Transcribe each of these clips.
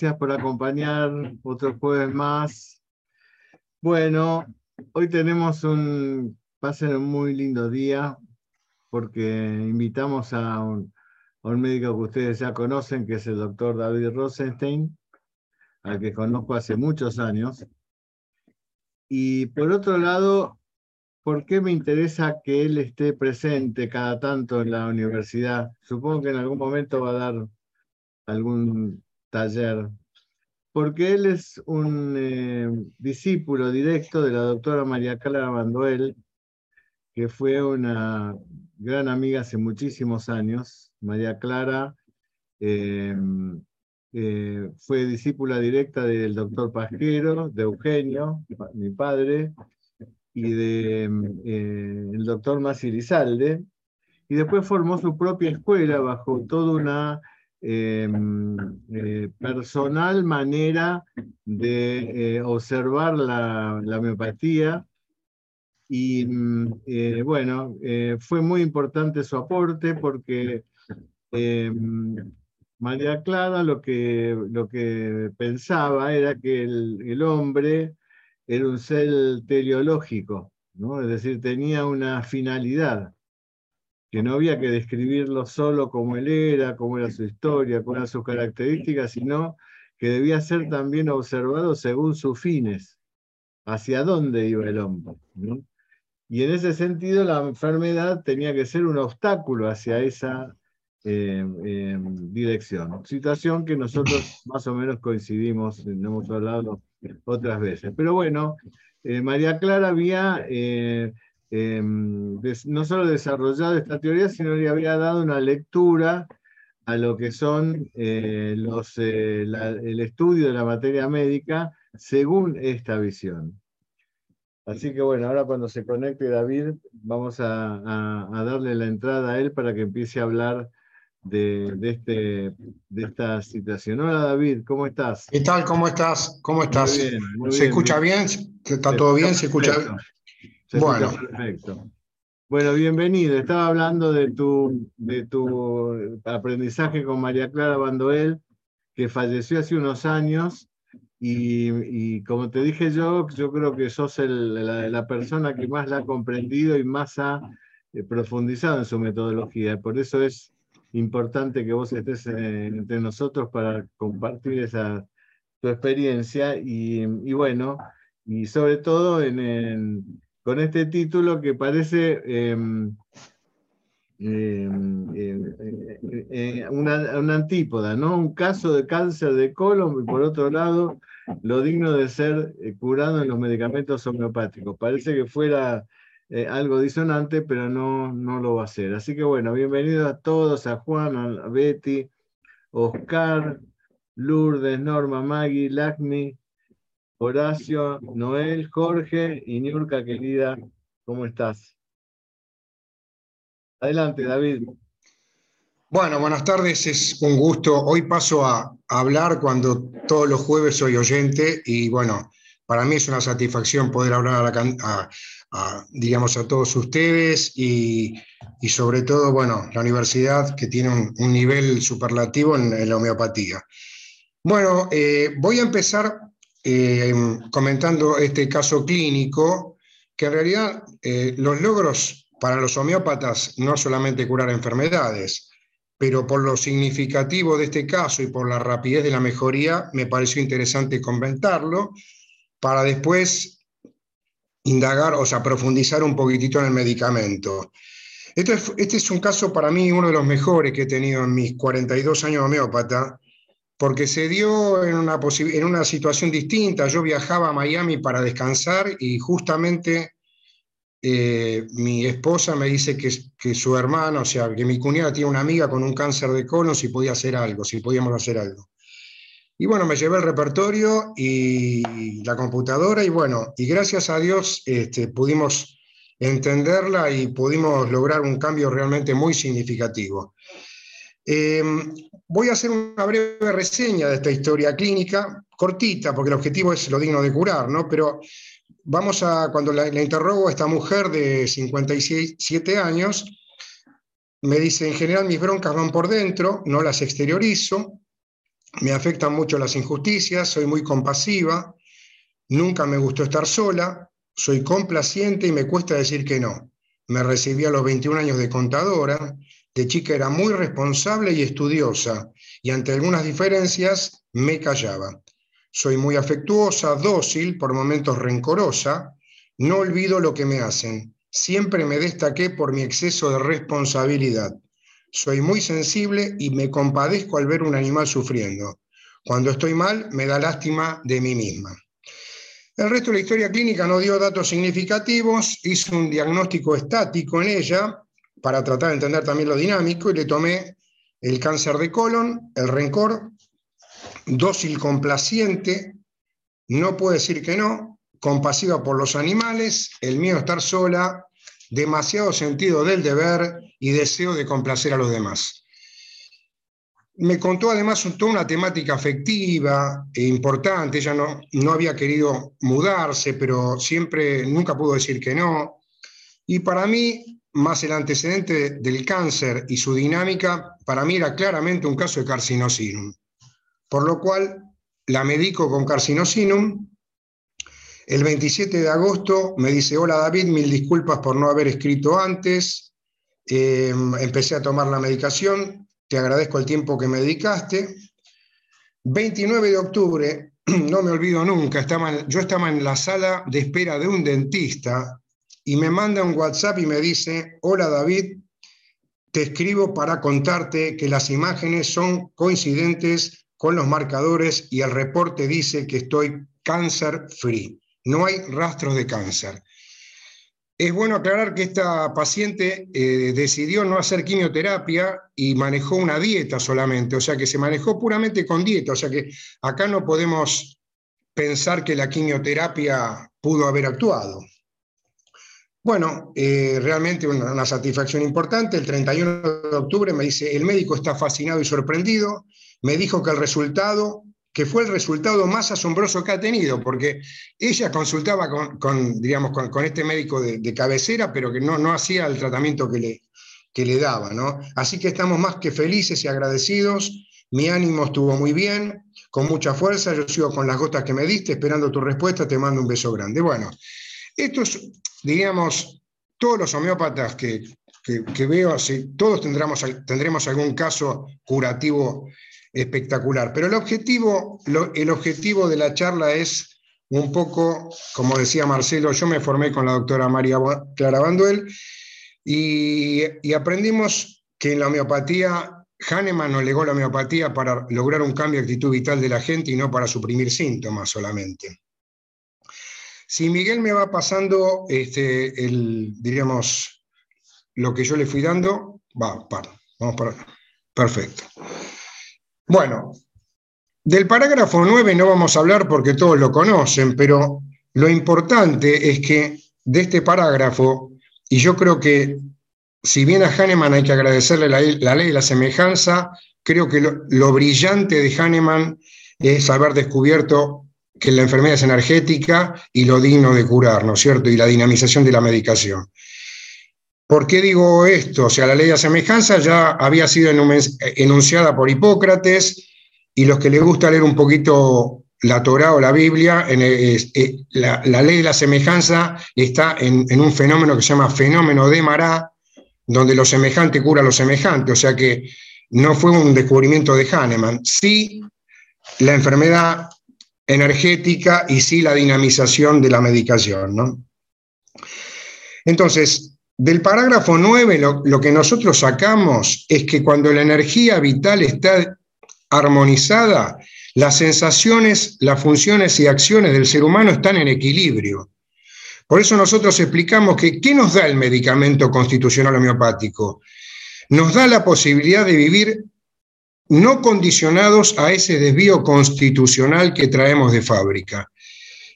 Gracias por acompañar otro jueves más. Bueno, hoy tenemos un, va a ser un muy lindo día porque invitamos a un, médico que ustedes ya conocen, que es el doctor David Rosenstein, al que conozco hace muchos años. Y por otro lado, ¿por qué me interesa que él esté presente cada tanto en la universidad? Supongo que en algún momento va a dar algún taller. Porque él es un eh, discípulo directo de la doctora María Clara Banduel, que fue una gran amiga hace muchísimos años. María Clara eh, eh, fue discípula directa del doctor Pasquero, de Eugenio, mi padre, y del de, eh, doctor Masi Lizalde, y después formó su propia escuela bajo toda una em, eh, personal manera de eh, observar la, la, homeopatía. Y mm, bueno, fue muy importante su aporte porque em, María Clara lo que, lo que pensaba era que el, el hombre era un ser teleológico, ¿no? es decir, tenía una finalidad, que no había que describirlo solo como él era, cómo era su historia, cuáles eran sus características, sino que debía ser también observado según sus fines, hacia dónde iba el hombre. Y en ese sentido la enfermedad tenía que ser un obstáculo hacia esa eh, eh, dirección. Situación que nosotros más o menos coincidimos, no hemos hablado otras veces. Pero bueno, eh, María Clara había eh, em, no solo desarrollado esta teoría, sino le había dado una lectura a lo que son eh, los, el estudio de la materia médica según esta visión. Así que bueno, ahora cuando se conecte David, vamos a, a darle la entrada a él para que empiece a hablar de, este, de esta situación. Hola David, ¿cómo estás? ¿Qué tal? ¿Cómo estás? ¿Cómo estás? ¿Se escucha bien? ¿Está todo bien? ¿Se escucha bueno. perfecto. Bueno, bienvenido. Estaba hablando de tu, de tu aprendizaje con María Clara Bandoel, que falleció hace unos años. Y, como te dije yo, yo creo que sos la, la, persona que más la ha comprendido y más ha eh, profundizado en su metodología. Por eso es importante que vos estés eh, entre nosotros para compartir esa tu experiencia y, bueno, y sobre todo en, con este título que parece eh, una, antípoda, ¿no? Un caso de cáncer de colon y por otro lado lo digno de ser eh, curado en los medicamentos homeopáticos. Parece que fuera eh, algo disonante, pero no, no lo va a hacer. Así que bueno, bienvenidos a todos, a Juan, a Betty, Oscar, Lourdes, Norma, Maggie, Lacmi, Horacio, Noel, Jorge y Niurka, querida, ¿cómo estás? Adelante, David. Bueno, buenas tardes, es un gusto. Hoy paso a, hablar cuando todos los jueves soy oyente y bueno, para mí es una satisfacción poder hablar a, la, digamos, a todos ustedes y, sobre todo, bueno, la universidad que tiene un, nivel superlativo en, la homeopatía. Bueno, eh, voy a empezar eh, comentando este caso clínico, que en realidad eh, los logros para los homeópatas no solamente curar enfermedades, pero por lo significativo de este caso y por la rapidez de la mejoría, me pareció interesante comentarlo para después indagar, o sea, profundizar un poquitito en el medicamento. Este es, este es un caso para mí uno de los mejores que he tenido en mis 42 años de homeópata, porque se dio en una, en una situación distinta. Yo viajaba a Miami para descansar y justamente eh, mi esposa me dice que, que su hermano, o sea, que mi cuñada tiene una amiga con un cáncer de colon, si podía hacer algo, si podíamos hacer algo. Y bueno, me llevé el repertorio y la computadora y bueno, y gracias a Dios este, pudimos entenderla y pudimos lograr un cambio realmente muy significativo. Em, voy a hacer una breve reseña de esta historia clínica, cortita, porque el objetivo es lo digno de curar, ¿no? Pero vamos a, cuando la, interrogo a esta mujer de 57 años, me dice, en general mis broncas van por dentro, no las exteriorizo, me afectan mucho las injusticias, soy muy compasiva, nunca me gustó estar sola, soy complaciente y me cuesta decir que no. Me recibí a los 21 años de contadora, de chica era muy responsable y estudiosa, y ante algunas diferencias me callaba. Soy muy afectuosa, dócil, por momentos rencorosa, no olvido lo que me hacen. Siempre me destaqué por mi exceso de responsabilidad. Soy muy sensible y me compadezco al ver un animal sufriendo. Cuando estoy mal, me da lástima de mí misma. El resto de la historia clínica no dio datos significativos, hice un diagnóstico estático en ella para tratar de entender también lo dinámico y le tomé el cáncer de colon, el rencor, dócil complaciente, no puede decir que no, compasiva por los animales, el miedo a estar sola, demasiado sentido del deber y deseo de complacer a los demás. Me contó además toda una temática afectiva e importante. Ella no, no había querido mudarse, pero siempre, nunca pudo decir que no. Y para mí, más el antecedente del cáncer y su dinámica, para mí era claramente un caso de carcinosinum. Por lo cual la medico con carcinosinum el 27 de agosto me dice, hola David, mil disculpas por no haber escrito antes. Eh, empecé a tomar la medicación, te agradezco el tiempo que me dedicaste. 29 de octubre, no me olvido nunca, yo estaba en la sala de espera de un dentista y me manda un WhatsApp y me dice, hola David, te escribo para contarte que las imágenes son coincidentes con los marcadores y el reporte dice que estoy cáncer free no hay rastros de cáncer. Es bueno aclarar que esta paciente eh, decidió no hacer quimioterapia y manejó una dieta solamente, o sea que se manejó puramente con dieta, o sea que acá no podemos pensar que la quimioterapia pudo haber actuado. Bueno, eh, realmente una, satisfacción importante. El 31 de octubre me dice, el médico está fascinado y sorprendido, me dijo que el resultado que fue el resultado más asombroso que ha tenido, porque ella consultaba con, digamos, con, este médico de, cabecera, pero que no, no hacía el tratamiento que le, que le daba. ¿no? Así que estamos más que felices y agradecidos. Mi ánimo estuvo muy bien, con mucha fuerza. Yo sigo con las gotas que me diste, esperando tu respuesta. Te mando un beso grande. Bueno, estos, diríamos, todos los homeópatas que, que, veo, todos tendremos, tendremos algún caso curativo espectacular. Pero el objetivo, el objetivo de la charla es un poco, como decía Marcelo, yo me formé con la doctora María Clara Banduel y, aprendimos que en la homeopatía, Hahnemann nos legó la homeopatía para lograr un cambio de actitud vital de la gente y no para suprimir síntomas solamente. Si Miguel me va pasando, este, el, diríamos, lo que yo le fui dando, va, para, vamos para, perfecto. Bueno, del parágrafo 9 no vamos a hablar porque todos lo conocen, pero lo importante es que de este parágrafo, y yo creo que si bien a Hahnemann hay que agradecerle la, ley de la semejanza, creo que lo, brillante de Hahnemann es haber descubierto que la enfermedad es energética y lo digno de curar, ¿no es cierto? Y la dinamización de la medicación. ¿Por qué digo esto? O sea, la ley de semejanza ya había sido enunciada por Hipócrates y los que les gusta leer un poquito la Torah o la Biblia, eh, la, ley de la semejanza está en, un fenómeno que se llama fenómeno de Mará, donde lo semejante cura lo semejante, o sea que no fue un descubrimiento de Hahnemann, sí la enfermedad energética y sí la dinamización de la medicación. ¿no? Entonces, del parágrafo 9 lo, que nosotros sacamos es que cuando la energía vital está armonizada, las sensaciones, las funciones y acciones del ser humano están en equilibrio. Por eso nosotros explicamos que ¿qué nos da el medicamento constitucional homeopático? Nos da la posibilidad de vivir no condicionados a ese desvío constitucional que traemos de fábrica.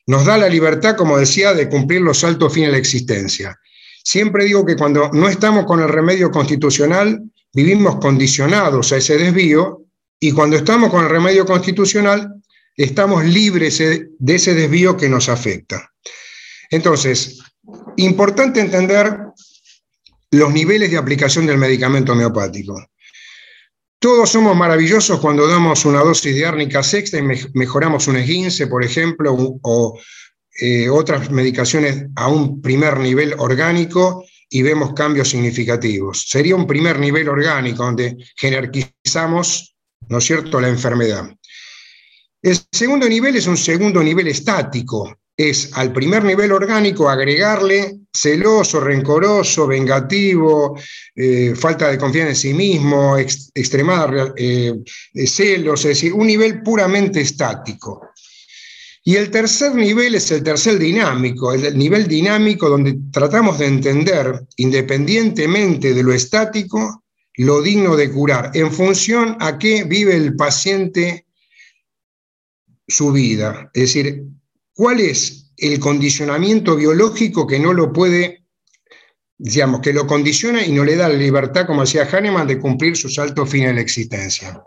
Nos da la libertad, como decía, de cumplir los altos fines de la existencia. Siempre digo que cuando no estamos con el remedio constitucional, vivimos condicionados a ese desvío y cuando estamos con el remedio constitucional, estamos libres de ese desvío que nos afecta. Entonces, importante entender los niveles de aplicación del medicamento homeopático. Todos somos maravillosos cuando damos una dosis de árnica sexta y mejoramos un esguince, por ejemplo, o eh, otras medicaciones a un primer nivel orgánico y vemos cambios significativos. Sería un primer nivel orgánico donde jerarquizamos, ¿no es cierto?, la enfermedad. El segundo nivel es un segundo nivel estático, es al primer nivel orgánico agregarle celoso, rencoroso, vengativo, eh, falta de confianza en sí mismo, extremada eh, celos, es decir, un nivel puramente estático. Y el tercer nivel es el tercer dinámico, el nivel dinámico donde tratamos de entender, independientemente de lo estático, lo digno de curar, en función a qué vive el paciente su vida. Es decir, cuál es el condicionamiento biológico que no lo puede, digamos, que lo condiciona y no le da la libertad, como decía Hahnemann, de cumplir sus altos fines de la existencia.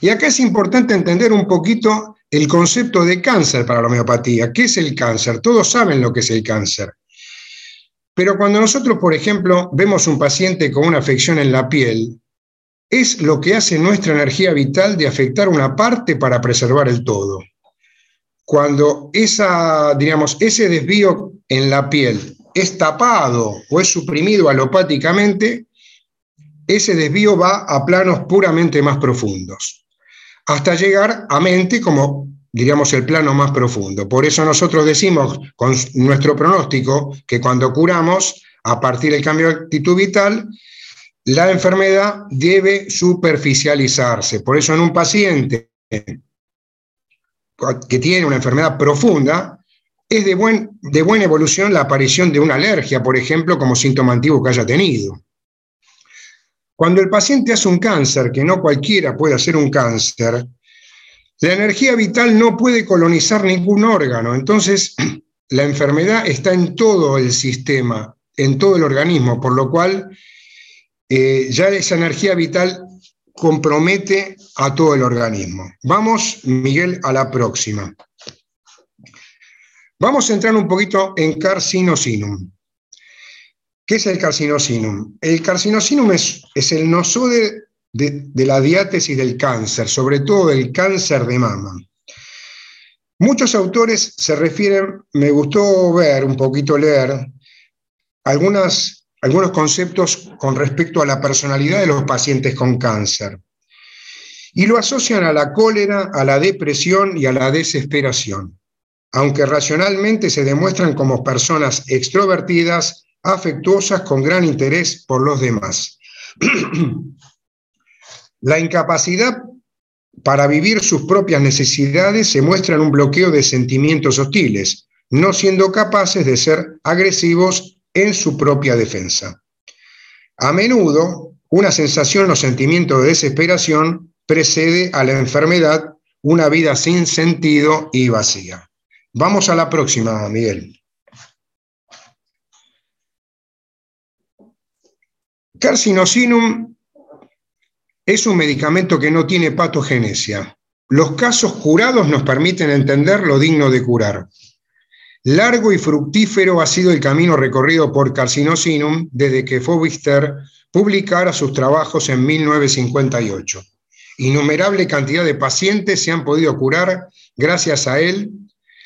Y acá es importante entender un poquito el concepto de cáncer para la homeopatía. ¿Qué es el cáncer? Todos saben lo que es el cáncer. Pero cuando nosotros, por ejemplo, vemos un paciente con una afección en la piel, es lo que hace nuestra energía vital de afectar una parte para preservar el todo. Cuando esa, ese desvío en la piel es tapado o es suprimido alopáticamente, ese desvío va a planos puramente más profundos hasta llegar a mente como, diríamos, el plano más profundo. Por eso nosotros decimos con nuestro pronóstico que cuando curamos, a partir del cambio de actitud vital, la enfermedad debe superficializarse. Por eso en un paciente que tiene una enfermedad profunda, es de, buen, de buena evolución la aparición de una alergia, por ejemplo, como síntoma antiguo que haya tenido. Cuando el paciente hace un cáncer, que no cualquiera puede hacer un cáncer, la energía vital no puede colonizar ningún órgano. Entonces, la enfermedad está en todo el sistema, en todo el organismo, por lo cual eh, ya esa energía vital compromete a todo el organismo. Vamos, Miguel, a la próxima. Vamos a entrar un poquito en carcinosinum. ¿Qué es el carcinosinum? El carcinosinum es, es el nosode de, de, la diátesis del cáncer, sobre todo del cáncer de mama. Muchos autores se refieren, me gustó ver, un poquito leer, algunas, algunos conceptos con respecto a la personalidad de los pacientes con cáncer. Y lo asocian a la cólera, a la depresión y a la desesperación, aunque racionalmente se demuestran como personas extrovertidas, afectuosas con gran interés por los demás. La incapacidad para vivir sus propias necesidades se muestra en un bloqueo de sentimientos hostiles, no siendo capaces de ser agresivos en su propia defensa. A menudo, una sensación o sentimiento de desesperación precede a la enfermedad una vida sin sentido y vacía. Vamos a la próxima, Miguel. Carcinosinum es un medicamento que no tiene patogenesia. Los casos curados nos permiten entender lo digno de curar. Largo y fructífero ha sido el camino recorrido por Carcinosinum desde que Fobister publicara sus trabajos en 1958. Innumerable cantidad de pacientes se han podido curar gracias a él.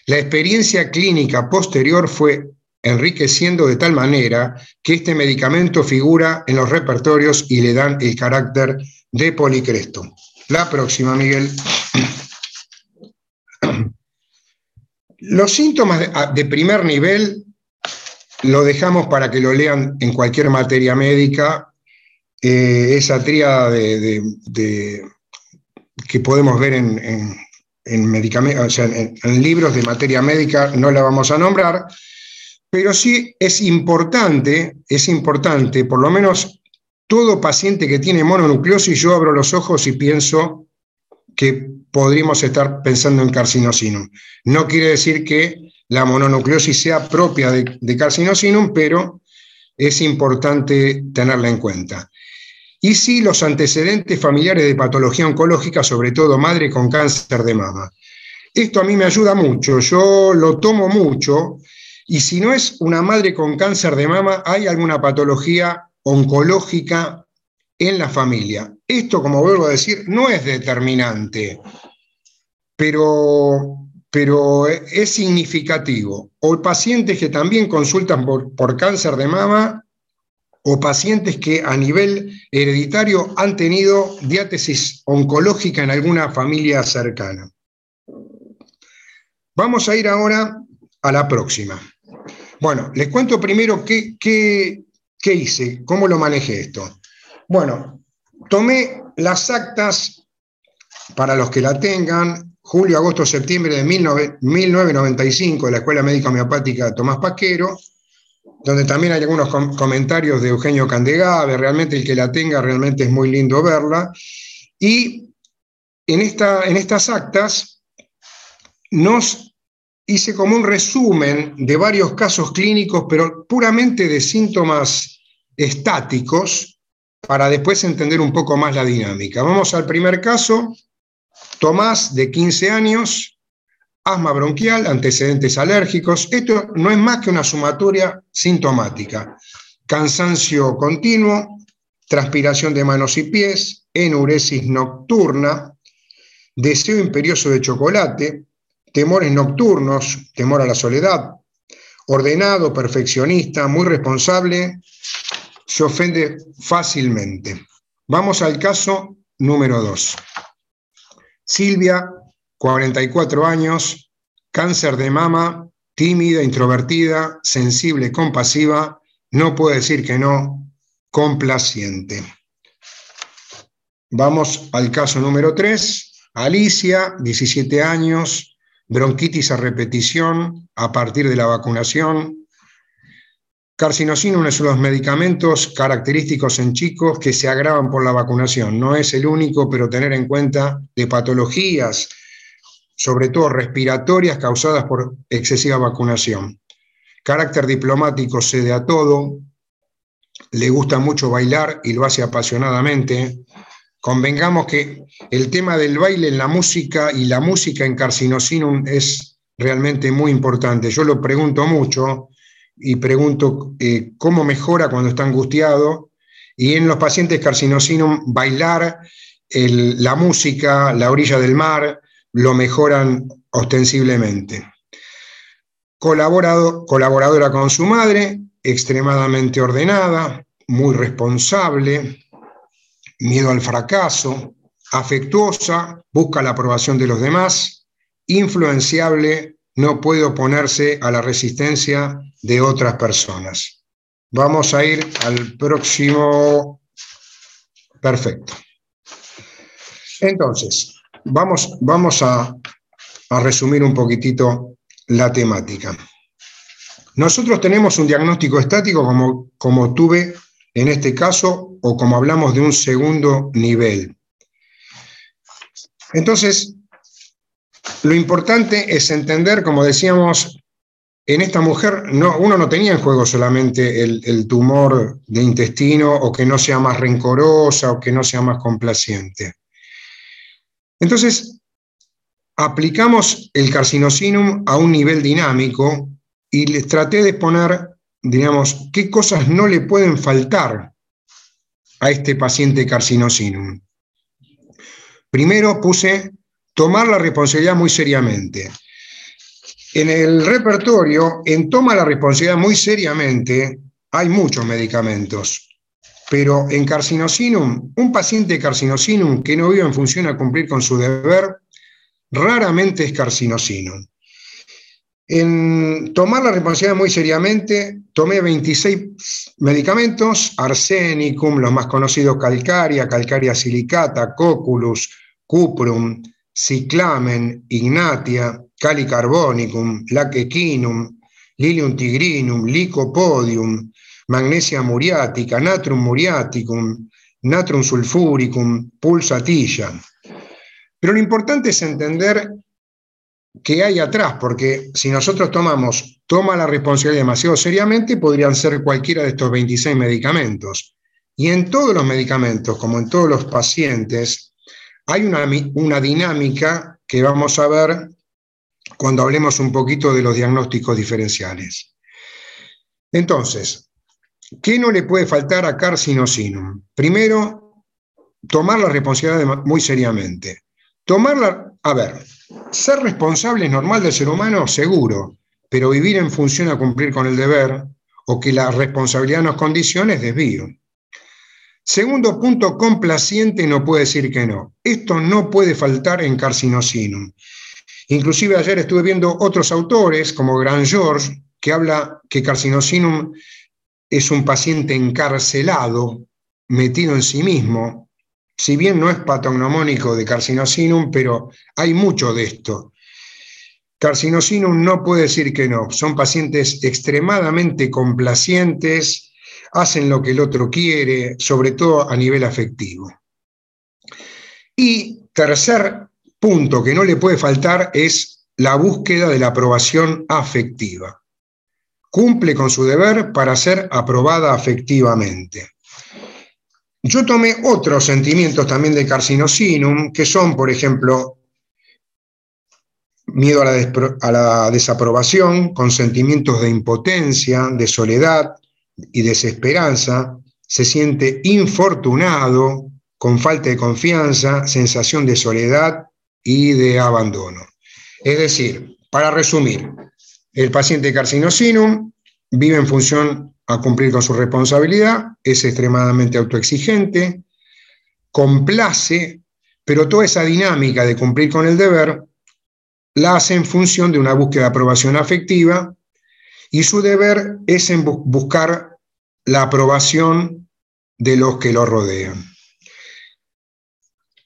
La experiencia clínica posterior fue enriqueciendo de tal manera que este medicamento figura en los repertorios y le dan el carácter de policresto. La próxima, Miguel. Los síntomas de, primer nivel lo dejamos para que lo lean en cualquier materia médica. Eh, esa tríada de, que podemos ver en, en, en libros de materia médica no la vamos a nombrar, pero sí es importante, es importante, por lo menos todo paciente que tiene mononucleosis, yo abro los ojos y pienso que podríamos estar pensando en carcinosinum. No quiere decir que la mononucleosis sea propia de, de carcinosinum, pero es importante tenerla en cuenta. Y sí, los antecedentes familiares de patología oncológica, sobre todo madre con cáncer de mama. Esto a mí me ayuda mucho, yo lo tomo mucho Y si no es una madre con cáncer de mama, hay alguna patología oncológica en la familia. Esto, como vuelvo a decir, no es determinante, pero, pero es significativo. O pacientes que también consultan por, por cáncer de mama o pacientes que a nivel hereditario han tenido diátesis oncológica en alguna familia cercana. Vamos a ir ahora a la próxima. Bueno, les cuento primero qué, qué, hice, cómo lo manejé esto. Bueno, tomé las actas, para los que la tengan, julio, agosto, septiembre de 1995 de la Escuela Médica Homeopática Tomás Paquero, donde también hay algunos comentarios de Eugenio Candegave, realmente el que la tenga, realmente es muy lindo verla. Y en, esta, en estas actas nos hice como un resumen de varios casos clínicos, pero puramente de síntomas estáticos, para después entender un poco más la dinámica. Vamos al primer caso, Tomás, de 15 años, asma bronquial, antecedentes alérgicos. Esto no es más que una sumatoria sintomática. Cansancio continuo, transpiración de manos y pies, enuresis nocturna, deseo imperioso de chocolate, temores nocturnos, temor a la soledad, ordenado, perfeccionista, muy responsable, se ofende fácilmente. Vamos al caso número 2. Silvia 44 años, cáncer de mama, tímida, introvertida, sensible, compasiva, no puede decir que no, complaciente. Vamos al caso número 3. Alicia, 17 años, bronquitis a repetición a partir de la vacunación. Carcinosina, uno de los medicamentos característicos en chicos que se agravan por la vacunación. No es el único, pero tener en cuenta de patologías sobre todo respiratorias causadas por excesiva vacunación. Carácter diplomático cede a todo, le gusta mucho bailar y lo hace apasionadamente. Convengamos que el tema del baile en la música y la música en Carcinosinum es realmente muy importante. Yo lo pregunto mucho y pregunto eh, cómo mejora cuando está angustiado. Y en los pacientes Carcinosinum, bailar la música, la orilla del mar, lo mejoran ostensiblemente. Colaborado, colaboradora con su madre, extremadamente ordenada, muy responsable, miedo al fracaso, afectuosa, busca la aprobación de los demás, influenciable, no puede oponerse a la resistencia de otras personas. Vamos a ir al próximo. Perfecto. Entonces, Vamos, a, resumir un poquitito la temática. Nosotros tenemos un diagnóstico estático como, como tuve en este caso o como hablamos de un segundo nivel. Entonces, lo importante es entender, como decíamos, en esta mujer no, uno no tenía en juego solamente el, el, tumor de intestino o que no sea más rencorosa o que no sea más complaciente. Entonces, aplicamos el carcinosinum a un nivel dinámico y les traté de poner, digamos, qué cosas no le pueden faltar a este paciente carcinosinum. Primero puse tomar la responsabilidad muy seriamente. En el repertorio, en toma la responsabilidad muy seriamente, hay muchos medicamentos. Pero en carcinosinum, un paciente carcinosinum que no vive en función a cumplir con su deber, raramente es carcinosinum. En tomar la responsabilidad muy seriamente, tomé 26 medicamentos, arsenicum, los más conocidos calcaria, calcaria silicata, coculus, cuprum, ciclamen, ignatia, calicarbonicum, laquequinum, lilium tigrinum, licopodium, magnesia muriática, natrum muriaticum, natrum sulfuricum, pulsatilla. Pero lo importante es entender qué hay atrás, porque si nosotros tomamos, toma la responsabilidad demasiado seriamente, podrían ser cualquiera de estos 26 medicamentos. Y en todos los medicamentos, como en todos los pacientes, hay una, una dinámica que vamos a ver cuando hablemos un poquito de los diagnósticos diferenciales. Entonces, ¿qué no le puede faltar a carcinosinum? Primero, tomar la responsabilidad muy seriamente. Tomarla, a ver, ser responsable es normal del ser humano, seguro, pero vivir en función a cumplir con el deber o que la responsabilidad nos condicione es desvío. Segundo punto, complaciente no puede decir que no. Esto no puede faltar en Carcinosinum. Inclusive ayer estuve viendo otros autores, como Grand George, que habla que Carcinosinum es un paciente encarcelado, metido en sí mismo. Si bien no es patognomónico de Carcinosinum, pero hay mucho de esto. Carcinosinum no puede decir que no. Son pacientes extremadamente complacientes, hacen lo que el otro quiere, sobre todo a nivel afectivo. Y tercer punto que no le puede faltar es la búsqueda de la aprobación afectiva. Cumple con su deber para ser aprobada afectivamente. Yo tomé otros sentimientos también de carcinosinum, que son, por ejemplo, miedo a la, a la, desaprobación, con sentimientos de impotencia, de soledad, y desesperanza, se siente infortunado, con falta de confianza, sensación de soledad y de abandono. Es decir, para resumir, el paciente carcinosinum vive en función a cumplir con su responsabilidad, es extremadamente autoexigente, complace, pero toda esa dinámica de cumplir con el deber la hace en función de una búsqueda de aprobación afectiva y su deber es en buscar la aprobación de los que lo rodean.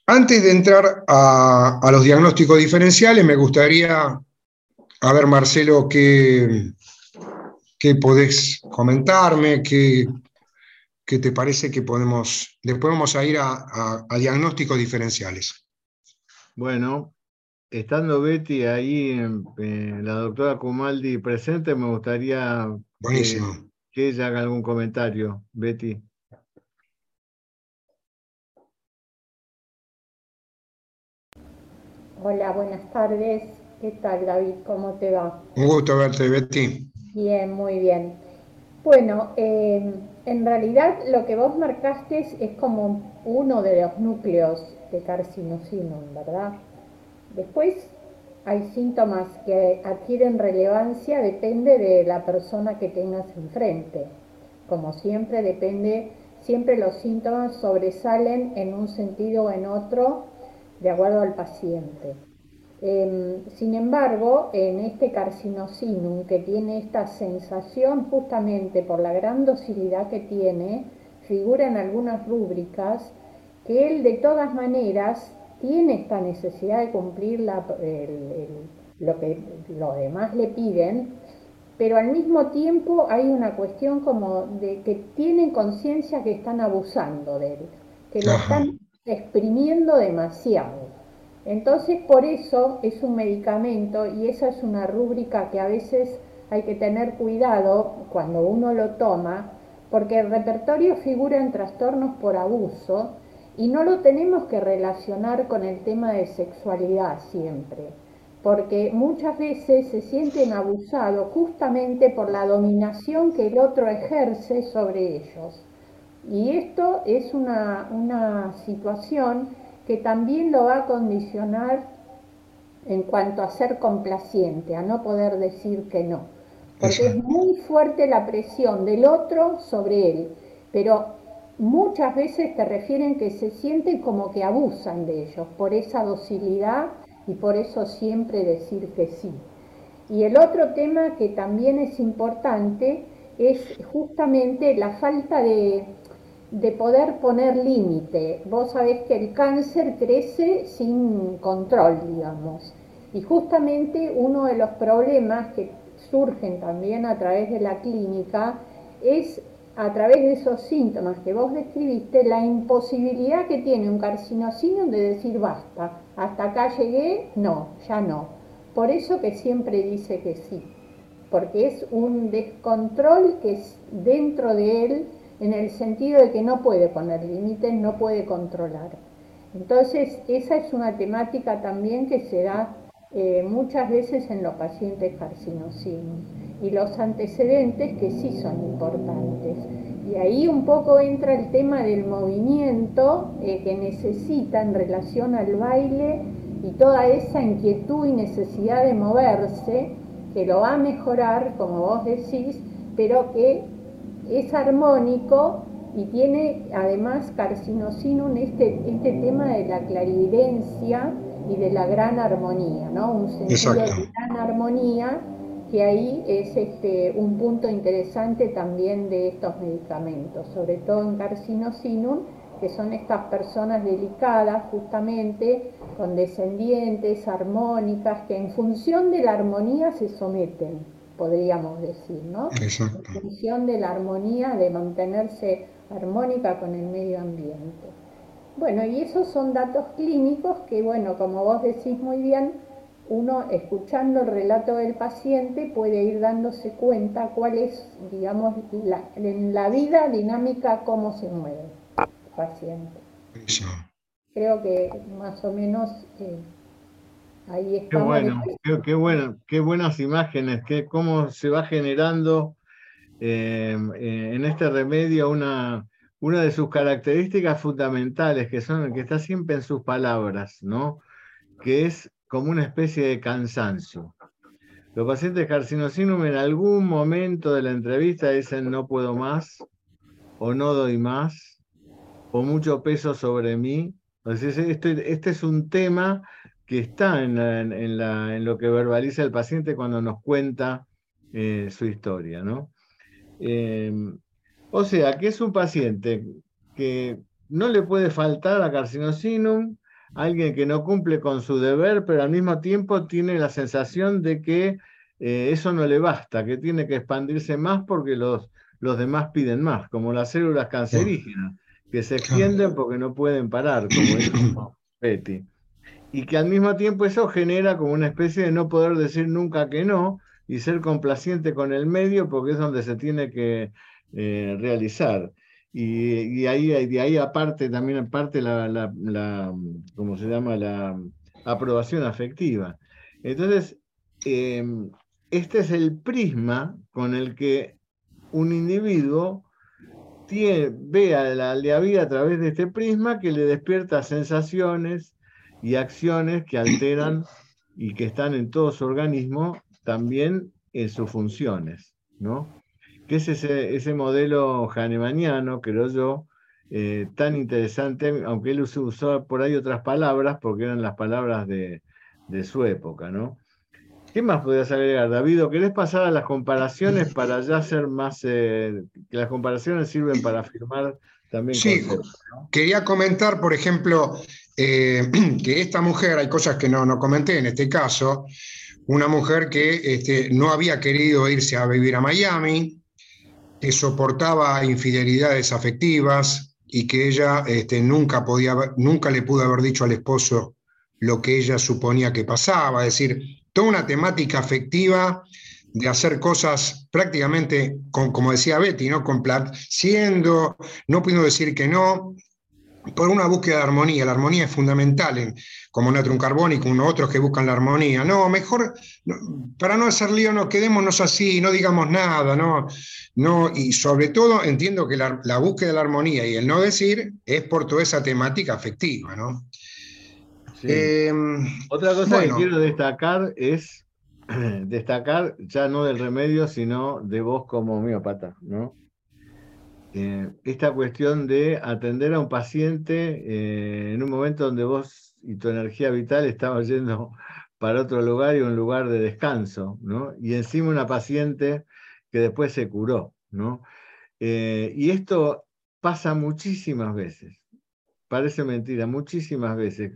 Antes de entrar a, los diagnósticos diferenciales, me gustaría, a ver, Marcelo, qué, qué podés comentarme, qué, qué, te parece que podemos, después vamos a ir a, a diagnósticos diferenciales. Bueno, estando Betty ahí, la doctora Kumaldi presente, me gustaría Que, ella haga algún comentario. Betty. Hola, buenas tardes. ¿Qué tal, David? ¿Cómo te va? Un gusto verte, Betty. Bien, muy bien. Bueno, eh, en realidad lo que vos marcaste es como uno de los núcleos de carcinosinum, ¿verdad? Después hay síntomas que adquieren relevancia, depende de la persona que tengas enfrente. Como siempre, depende, siempre los síntomas sobresalen en un sentido o en otro de acuerdo al paciente. Em, sin embargo, en este carcinosinum que tiene esta sensación justamente por la gran docilidad que tiene, figura en algunas rúbricas que él de todas maneras tiene esta necesidad de cumplir lo que los demás le piden, pero al mismo tiempo hay una cuestión como de que tienen conciencia que están abusando de él, que lo están exprimiendo demasiado. Entonces, por eso es un medicamento y esa es una rúbrica que a veces hay que tener cuidado cuando uno lo toma, porque el repertorio figura en trastornos por abuso y no lo tenemos que relacionar con el tema de sexualidad siempre, porque muchas veces se sienten abusados justamente por la dominación que el otro ejerce sobre ellos. Y esto es una, situación que también lo va a condicionar en cuanto a ser complaciente, a no poder decir que no. Porque es muy fuerte la presión del otro sobre él, pero muchas veces te refieren que se sienten como que abusan de ellos por esa docilidad y por eso siempre decir que sí. Y el otro tema que también es importante es justamente la falta de, de poder poner límite. Vos sabés que el cáncer crece sin control, digamos. Y justamente uno de los problemas que surgen también a través de la clínica es a través de esos síntomas que vos describiste, la imposibilidad que tiene un carcinocino de decir basta, hasta acá llegué, no, ya no. Por eso que siempre dice que sí, porque es un descontrol que es dentro de él en el sentido de que no puede poner límites, no puede controlar. Entonces, esa es una temática también que se da eh, muchas veces en los pacientes carcinocinos. Y los antecedentes que sí son importantes. Y ahí un poco entra el tema del movimiento eh, que necesita en relación al baile y toda esa inquietud y necesidad de moverse, que lo va a mejorar, como vos decís, pero que es armónico y tiene además Carcinosinum este, este tema de la clarividencia y de la gran armonía, ¿no? Un sentido de gran armonía que ahí es este, un punto interesante también de estos medicamentos, sobre todo en carcinosinum, que son estas personas delicadas justamente, con descendientes, armónicas, que en función de la armonía se someten, podríamos decir, ¿no? Exacto. En función de la armonía, de mantenerse armónica con el medio ambiente. Bueno, y esos son datos clínicos que, bueno, como vos decís muy bien, uno escuchando el relato del paciente puede ir dándose cuenta cuál es, digamos, en la vida dinámica cómo se mueve el paciente. Creo que más o menos eh, ahí está. Qué bueno, qué, bueno, qué buenas imágenes, qué, cómo se va generando eh, eh, en este remedio una, una de sus características fundamentales, que son que está siempre en sus palabras, ¿no? Que es como una especie de cansancio. Los pacientes carcinosinum en algún momento de la entrevista dicen no puedo más, o no doy más, o mucho peso sobre mí. este, este es un tema que está en, en, lo que verbaliza el paciente cuando nos cuenta eh, su historia. ¿no? Eh, o sea, que es un paciente que no le puede faltar a carcinosinum, alguien que no cumple con su deber, pero al mismo tiempo tiene la sensación de que eh, eso no le basta, que tiene que expandirse más porque los, los demás piden más, como las células cancerígenas, que se extienden porque no pueden parar, como dijo Betty. Y que al mismo tiempo eso genera como una especie de no poder decir nunca que no y ser complaciente con el medio porque es donde se tiene que eh, realizar. Y, ahí, de ahí aparte, también aparte la, la, ¿cómo se llama? La aprobación afectiva. Entonces, em, este es el prisma con el que un individuo ve a la, la vida a través de este prisma que le despierta sensaciones y acciones que alteran y que están en todo su organismo, también en sus funciones, ¿no? Que es ese, ese modelo hahnemanniano, creo yo, eh, tan interesante, aunque él usó, por ahí otras palabras, porque eran las palabras de, su época, ¿no? ¿Qué más podrías agregar, David? querés pasar a las comparaciones para ya ser más, eh, que las comparaciones sirven para afirmar también Sí, quería comentar, por ejemplo, eh, que esta mujer, hay cosas que no, no comenté en este caso, una mujer que este, no había querido irse a vivir a Miami, que soportaba infidelidades afectivas y que ella este, nunca, podía, nunca le pudo haber dicho al esposo lo que ella suponía que pasaba, es decir, toda una temática afectiva de hacer cosas prácticamente, como decía Betty, ¿no? complaciendo, no pudiendo decir que no, por una búsqueda de armonía. La armonía es fundamental, en, como un carbónico, uno otros que buscan la armonía. No, mejor, para no hacer lío, no quedémonos así, no digamos nada, ¿no? no y sobre todo entiendo que la, búsqueda de la armonía y el no decir es por toda esa temática afectiva, ¿no? Em, Otra cosa que quiero destacar es destacar ya no del remedio, sino de vos como homeópata, ¿no? Eh, esta cuestión de atender a un paciente eh, en un momento donde vos y tu energía vital estaban yendo para otro lugar y un lugar de descanso, ¿no? Y encima una paciente que después se curó, ¿no? Eh, y esto pasa muchísimas veces, parece mentira, muchísimas veces.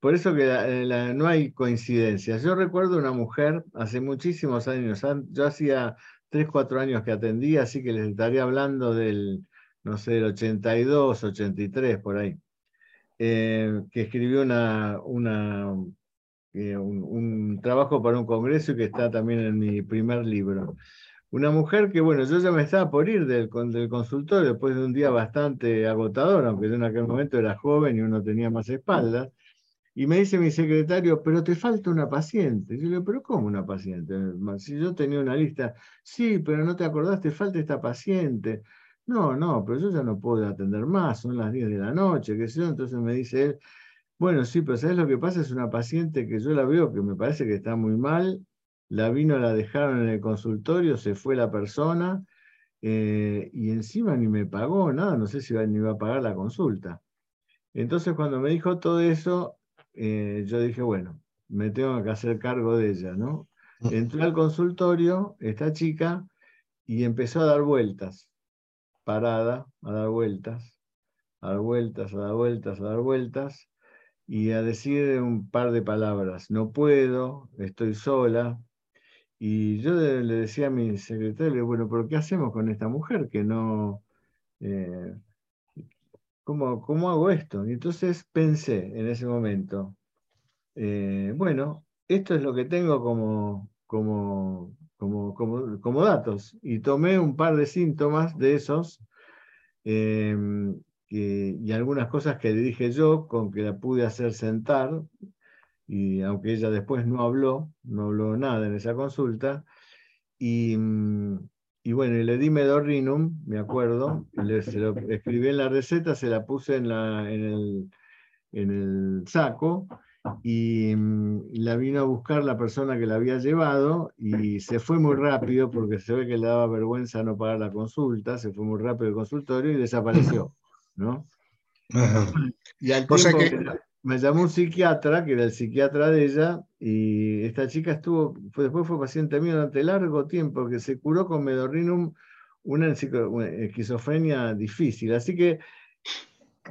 Por eso que no hay coincidencias. Yo recuerdo una mujer hace muchísimos años, yo hacía 3, 4 años que atendía, así que les estaría hablando del, no sé, del 82, 83, por ahí, eh, que escribió una, una eh, un, trabajo para un congreso y que está también en mi primer libro. Una mujer que, bueno, yo ya me estaba por ir del, del consultorio después de un día bastante agotador, aunque yo en aquel momento era joven y uno tenía más espaldas. Y me dice mi secretario, pero te falta una paciente. Yo le digo, pero ¿cómo una paciente? Si yo tenía una lista, sí, pero no te acordás, te falta esta paciente. No, no, pero yo ya no puedo atender más, son las 10 de la noche, qué sé yo. Entonces me dice él, bueno, sí, pero ¿sabes lo que pasa? Es una paciente que yo la veo que me parece que está muy mal, la vino, la dejaron en el consultorio, se fue la persona eh, y encima ni me pagó nada, no sé si ni iba a pagar la consulta. Entonces cuando me dijo todo eso, eh, yo dije, bueno, me tengo que hacer cargo de ella, ¿no? Entré al consultorio, esta chica, y empezó a dar vueltas, parada, a dar vueltas, a dar vueltas, a dar vueltas, a dar vueltas, y a decir un par de palabras, no puedo, estoy sola. Y yo le decía a mi secretario, bueno, pero ¿qué hacemos con esta mujer que no... Eh, ¿cómo, hago esto? Y entonces pensé en ese momento, eh, bueno, esto es lo que tengo como, como, como, datos. Y tomé un par de síntomas de esos em, y algunas cosas que le dije yo, con que la pude hacer sentar, y aunque ella después no habló, no habló nada en esa consulta, y, mm, y bueno, le di medorrinum, me acuerdo, le, se lo escribí en la receta, se la puse en, la, en, el, en el saco y, mm, la vino a buscar la persona que la había llevado y se fue muy rápido porque se ve que le daba vergüenza no pagar la consulta, se fue muy rápido el consultorio y desapareció, ¿no? Y al tiempo, que me llamó un psiquiatra, que era el psiquiatra de ella, y esta chica estuvo, después fue paciente mío durante largo tiempo, que se curó con medorrinum una, esquizofrenia difícil. Así que,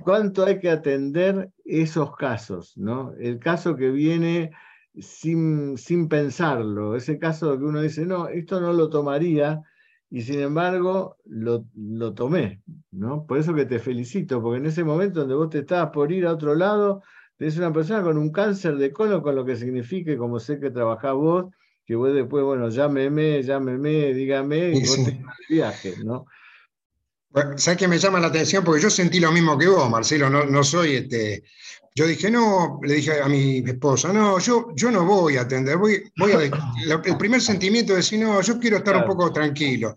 ¿cuánto hay que atender esos casos? ¿no? El caso que viene sin, sin pensarlo, ese caso que uno dice, no, esto no lo tomaría, y sin embargo lo, lo, tomé, ¿no? Por eso que te felicito, porque en ese momento donde vos te estabas por ir a otro lado, es una persona con un cáncer de colon, con lo que significa, como sé que trabajás vos, que vos después, bueno, llámeme, llámeme, dígame, y vos te el viaje, ¿no? ¿Sabes qué me llama la atención? Porque yo sentí lo mismo que vos, Marcelo, no, no soy este. Yo dije, no, le dije a mi esposa, no, yo, yo no voy a atender, voy, voy a. el primer sentimiento es decir, no, yo quiero estar un poco tranquilo.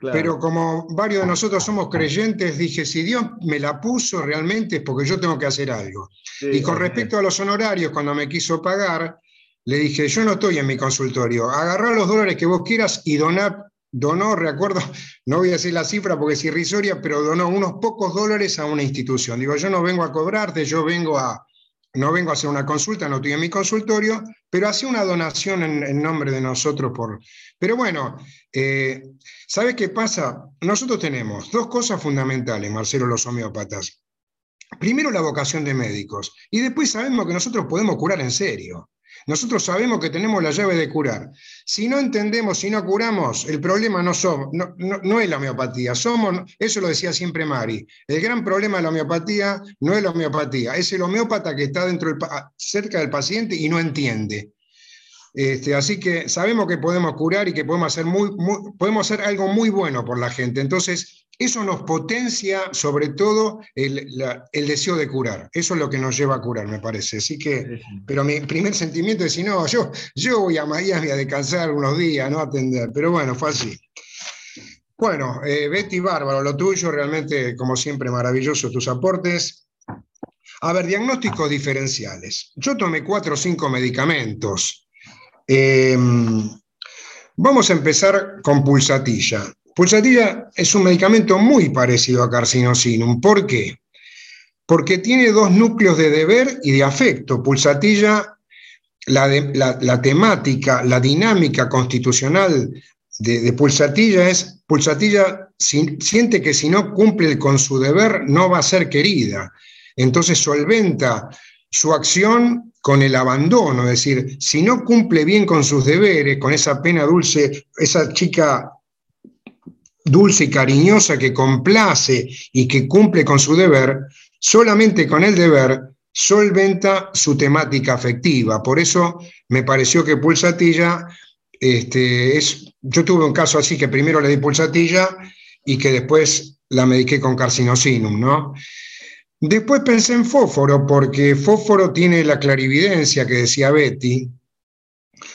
Pero como varios de nosotros somos creyentes, dije, si Dios me la puso realmente es porque yo tengo que hacer algo y con respecto a los honorarios, cuando me quiso pagar, le dije, yo no estoy en mi consultorio, agarrá los dólares que vos quieras y doná, donó, recuerdo, no voy a decir la cifra porque es irrisoria, pero donó unos pocos dólares a una institución. Digo, yo no vengo a cobrarte, yo vengo a, no vengo a hacer una consulta, no estoy en mi consultorio, pero hace una donación en, nombre de nosotros. Por... Pero bueno, eh, ¿sabes qué pasa? Nosotros tenemos dos cosas fundamentales, Marcelo, los homeópatas primero la vocación de médicos y después sabemos que nosotros podemos curar en serio. Nosotros sabemos que tenemos la llave de curar. Si no entendemos, si no curamos, el problema no, somos, no, es la homeopatía. Somos, eso lo decía siempre Mari. El gran problema de la homeopatía no es la homeopatía, es el homeópata que está dentro cerca del paciente y no entiende. Este, así que sabemos que podemos curar y que podemos hacer, podemos hacer algo muy bueno por la gente. Entonces, eso nos potencia sobre todo el, deseo de curar. Eso es lo que nos lleva a curar, me parece. Así que, pero mi primer sentimiento es, si no, yo, yo voy a Miami a descansar unos días, no a atender. Pero bueno, fue así. Bueno, eh, Betty Bárbaro, lo tuyo, realmente, como siempre, maravilloso tus aportes. A ver, diagnósticos diferenciales. Yo tomé cuatro o cinco medicamentos. Em, vamos a empezar con pulsatilla. Pulsatilla es un medicamento muy parecido a carcinosinum. ¿Por qué? Porque tiene dos núcleos de deber y de afecto. Pulsatilla, la, temática, la dinámica constitucional de, Pulsatilla es, Pulsatilla siente que si no cumple con su deber no va a ser querida. Entonces solventa su acción con el abandono, es decir, si no cumple bien con sus deberes, con esa pena dulce, esa chica dulce y cariñosa que complace y que cumple con su deber, solamente con el deber solventa su temática afectiva. Por eso me pareció que pulsatilla, este, es, yo tuve un caso así que primero le di pulsatilla y que después la mediqué con carcinosinum, ¿no? Después pensé en fósforo, porque fósforo tiene la clarividencia que decía Betty,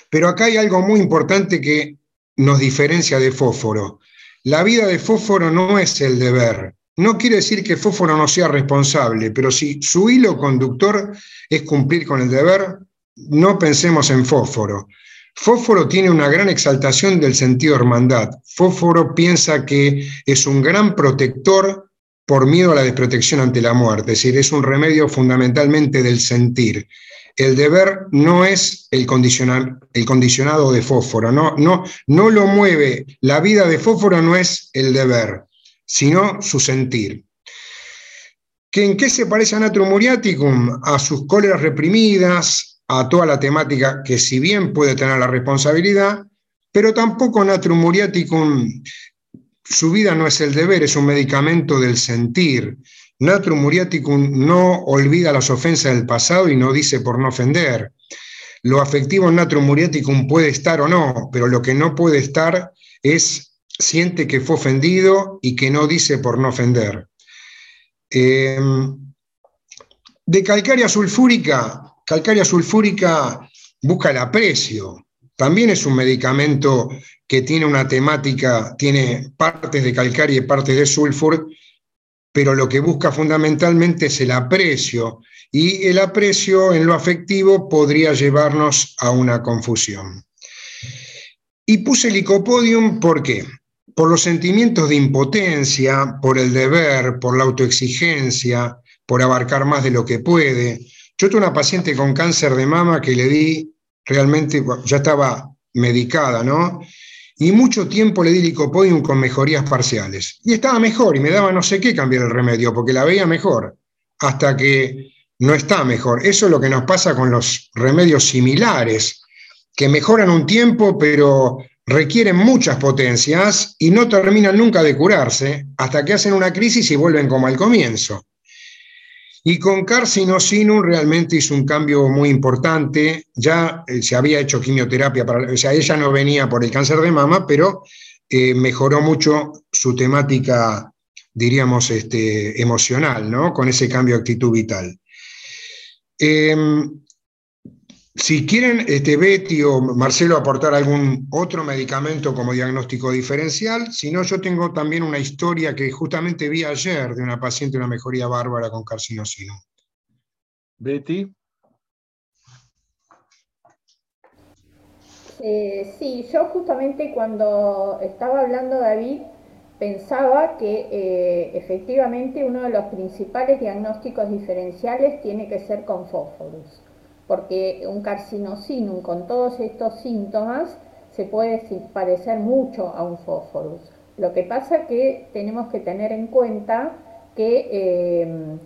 pero acá hay algo muy importante que nos diferencia de fósforo. La vida de fósforo no es el deber. No quiere decir que fósforo no sea responsable, pero si su hilo conductor es cumplir con el deber, no pensemos en fósforo. Fósforo tiene una gran exaltación del sentido hermandad. Fósforo piensa que es un gran protector por miedo a la desprotección ante la muerte, es decir, es un remedio fundamentalmente del sentir. El deber no es el, el condicionado de fósforo, no, lo mueve. La vida de fósforo no es el deber, sino su sentir. ¿En qué se parece a Natrum Muriaticum? A sus cóleras reprimidas, a toda la temática que si bien puede tener la responsabilidad, pero tampoco Natrum Muriaticum su vida no es el deber, es un medicamento del sentir. Natrum muriaticum no olvida las ofensas del pasado y no dice por no ofender. Lo afectivo natrum muriaticum puede estar o no, pero lo que no puede estar es siente que fue ofendido y que no dice por no ofender. Em, de calcárea sulfúrica, calcárea sulfúrica busca el aprecio. También es un medicamento que tiene una temática, tiene partes de calcaria y partes de sulfur, pero lo que busca fundamentalmente es el aprecio, y el aprecio en lo afectivo podría llevarnos a una confusión. Y puse el licopodium, ¿por qué? Por los sentimientos de impotencia, por el deber, por la autoexigencia, por abarcar más de lo que puede. Yo tuve una paciente con cáncer de mama que le di, realmente ya estaba medicada, ¿no? Y mucho tiempo le di licopodium con mejorías parciales. Y estaba mejor y me daba no sé qué cambiar el remedio, porque la veía mejor, hasta que no está mejor. Eso es lo que nos pasa con los remedios similares, que mejoran un tiempo, pero requieren muchas potencias y no terminan nunca de curarse hasta que hacen una crisis y vuelven como al comienzo. Y con Carcinosinum realmente hizo un cambio muy importante. Ya eh, se había hecho quimioterapia, para, o sea, ella no venía por el cáncer de mama, pero eh, mejoró mucho su temática, diríamos, este, emocional, ¿no? Con ese cambio de actitud vital. Em, si quieren, este, Betty o Marcelo aportar algún otro medicamento como diagnóstico diferencial, si no, yo tengo también una historia que justamente vi ayer de una paciente una mejoría bárbara con carcinosino. Betty. Eh, sí, yo justamente cuando estaba hablando David pensaba que eh, efectivamente uno de los principales diagnósticos diferenciales tiene que ser con fósforos porque un carcinosinum con todos estos síntomas se puede parecer mucho a un fósforus. Lo que pasa que tenemos que tener en cuenta que eh,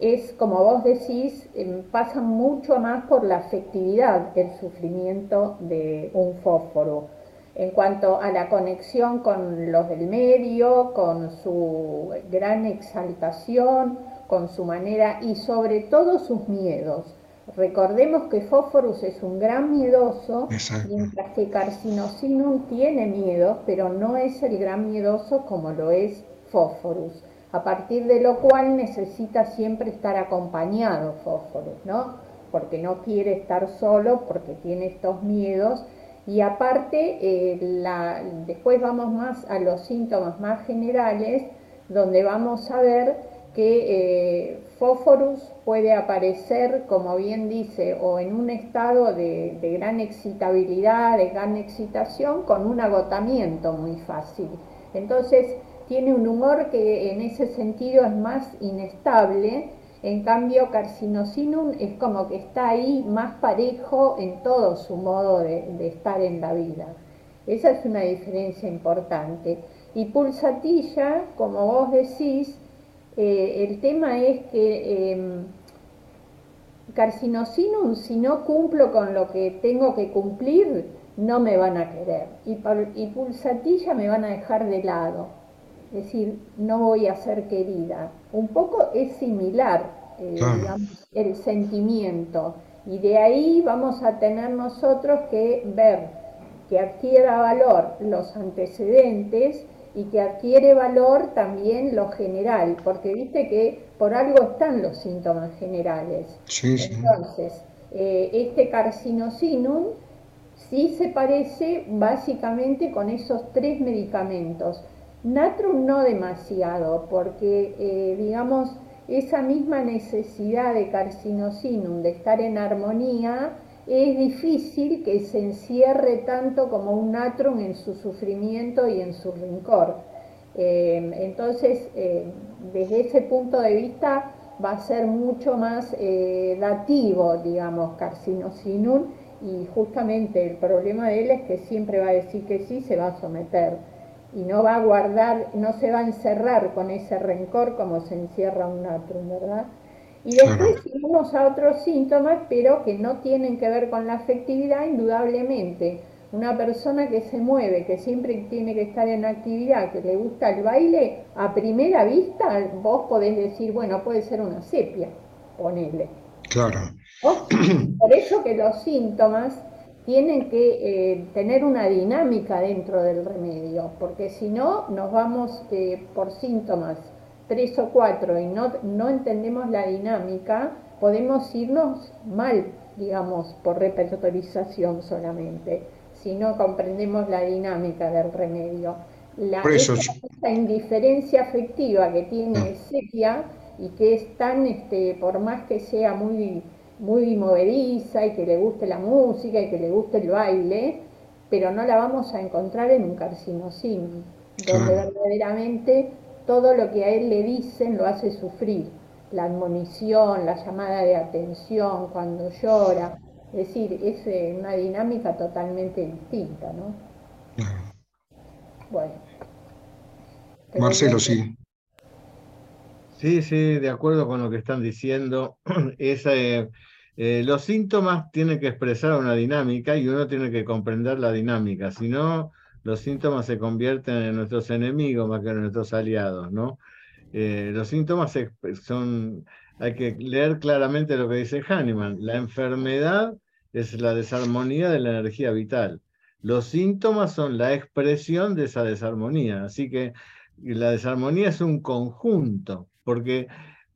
es, como vos decís, eh, pasa mucho más por la afectividad el sufrimiento de un fósforo. En cuanto a la conexión con los del medio, con su gran exaltación, con su manera y sobre todo sus miedos Recordemos que Fósforus es un gran miedoso, mientras que Carcinosinum tiene miedo, pero no es el gran miedoso como lo es Fósforus, a partir de lo cual necesita siempre estar acompañado Fósforus, ¿no? Porque no quiere estar solo, porque tiene estos miedos. Y aparte, eh, después vamos más a los síntomas más generales, donde vamos a ver que eh, Fósforus puede aparecer, como bien dice, o en un estado de, gran excitabilidad, de gran excitación, con un agotamiento muy fácil. Entonces, tiene un humor que en ese sentido es más inestable, en cambio Carcinosinum es como que está ahí más parejo en todo su modo de estar en la vida. Esa es una diferencia importante. Y pulsatilla, como vos decís, eh, el tema es que eh, carcinosinum, si no cumplo con lo que tengo que cumplir, no me van a querer. Y, y pulsatilla me van a dejar de lado. Es decir, no voy a ser querida. Un poco es similar eh, el sentimiento. Y de ahí vamos a tener nosotros que ver que adquiera valor los antecedentes y que adquiere valor también lo general, porque viste que por algo están los síntomas generales. Entonces, eh, este carcinosinum sí se parece básicamente con esos tres medicamentos. Natrum no demasiado, porque eh, digamos, esa misma necesidad de carcinosinum, de estar en armonía, es difícil que se encierre tanto como un natrum en su sufrimiento y en su rencor. Eh, entonces, eh, desde ese punto de vista, va a ser mucho más eh, dativo, digamos, carcinosinum, y justamente el problema de él es que siempre va a decir que sí, se va a someter y no va a guardar, no se va a encerrar con ese rencor como se encierra un natrum, ¿verdad? Y después vamos a otros síntomas, pero que no tienen que ver con la afectividad, indudablemente. Una persona que se mueve, que siempre tiene que estar en actividad, que le gusta el baile, a primera vista vos podés decir, bueno, puede ser una sepia, ponele. Claro. Por eso que los síntomas tienen que eh, tener una dinámica dentro del remedio, porque si no nos vamos eh, por síntomas tres o cuatro y no, no entendemos la dinámica, podemos irnos mal, digamos, por repertorización solamente, si no comprendemos la dinámica del remedio. La, esa, indiferencia afectiva que tiene ah. Sepia y que es tan, este, por más que sea muy muy movediza y que le guste la música y que le guste el baile, pero no la vamos a encontrar en un carcinosín, donde verdaderamente todo lo que a él le dicen lo hace sufrir. La admonición, la llamada de atención, cuando llora. Es decir, es eh, una dinámica totalmente distinta, ¿no? Bueno. Marcelo, sí. Sí, sí, de acuerdo con lo que están diciendo. Esa, eh, los síntomas tienen que expresar una dinámica y uno tiene que comprender la dinámica, si no, los síntomas se convierten en nuestros enemigos más que en nuestros aliados, ¿no? Eh, los síntomas son, hay que leer claramente lo que dice Hahnemann, la enfermedad es la desarmonía de la energía vital. Los síntomas son la expresión de esa desarmonía, así que la desarmonía es un conjunto, porque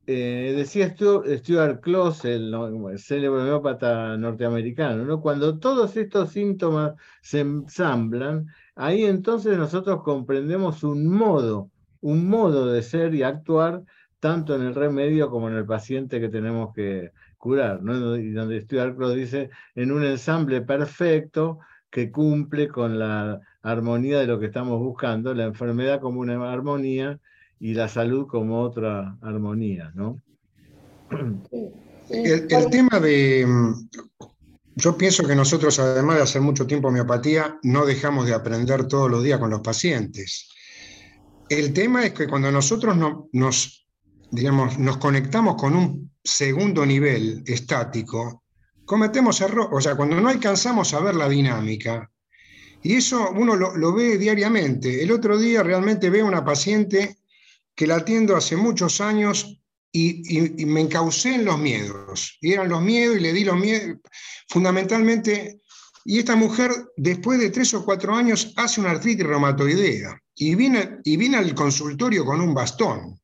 eh, decía Stuart Kloss, el, célebre homeópata norteamericano, ¿no? cuando todos estos síntomas se ensamblan, ahí entonces nosotros comprendemos un modo, un modo de ser y actuar tanto en el remedio como en el paciente que tenemos que curar, y donde Stuart Kloss dice, en un ensamble perfecto que cumple con la armonía de lo que estamos buscando, la enfermedad como una armonía y la salud como otra armonía, ¿no? El, tema de, mm, yo pienso que nosotros, además de hacer mucho tiempo homeopatía, no dejamos de aprender todos los días con los pacientes. El tema es que cuando nosotros nos, digamos, nos conectamos con un segundo nivel estático, cometemos errores, o sea, cuando no alcanzamos a ver la dinámica, y eso uno lo, lo, ve diariamente. El otro día realmente veo una paciente que la atiendo hace muchos años y, me encaucé en los miedos. Y eran los miedos y le di los miedos. Fundamentalmente, y esta mujer, después de tres o cuatro años, hace una artritis reumatoidea y viene, y viene al consultorio con un bastón.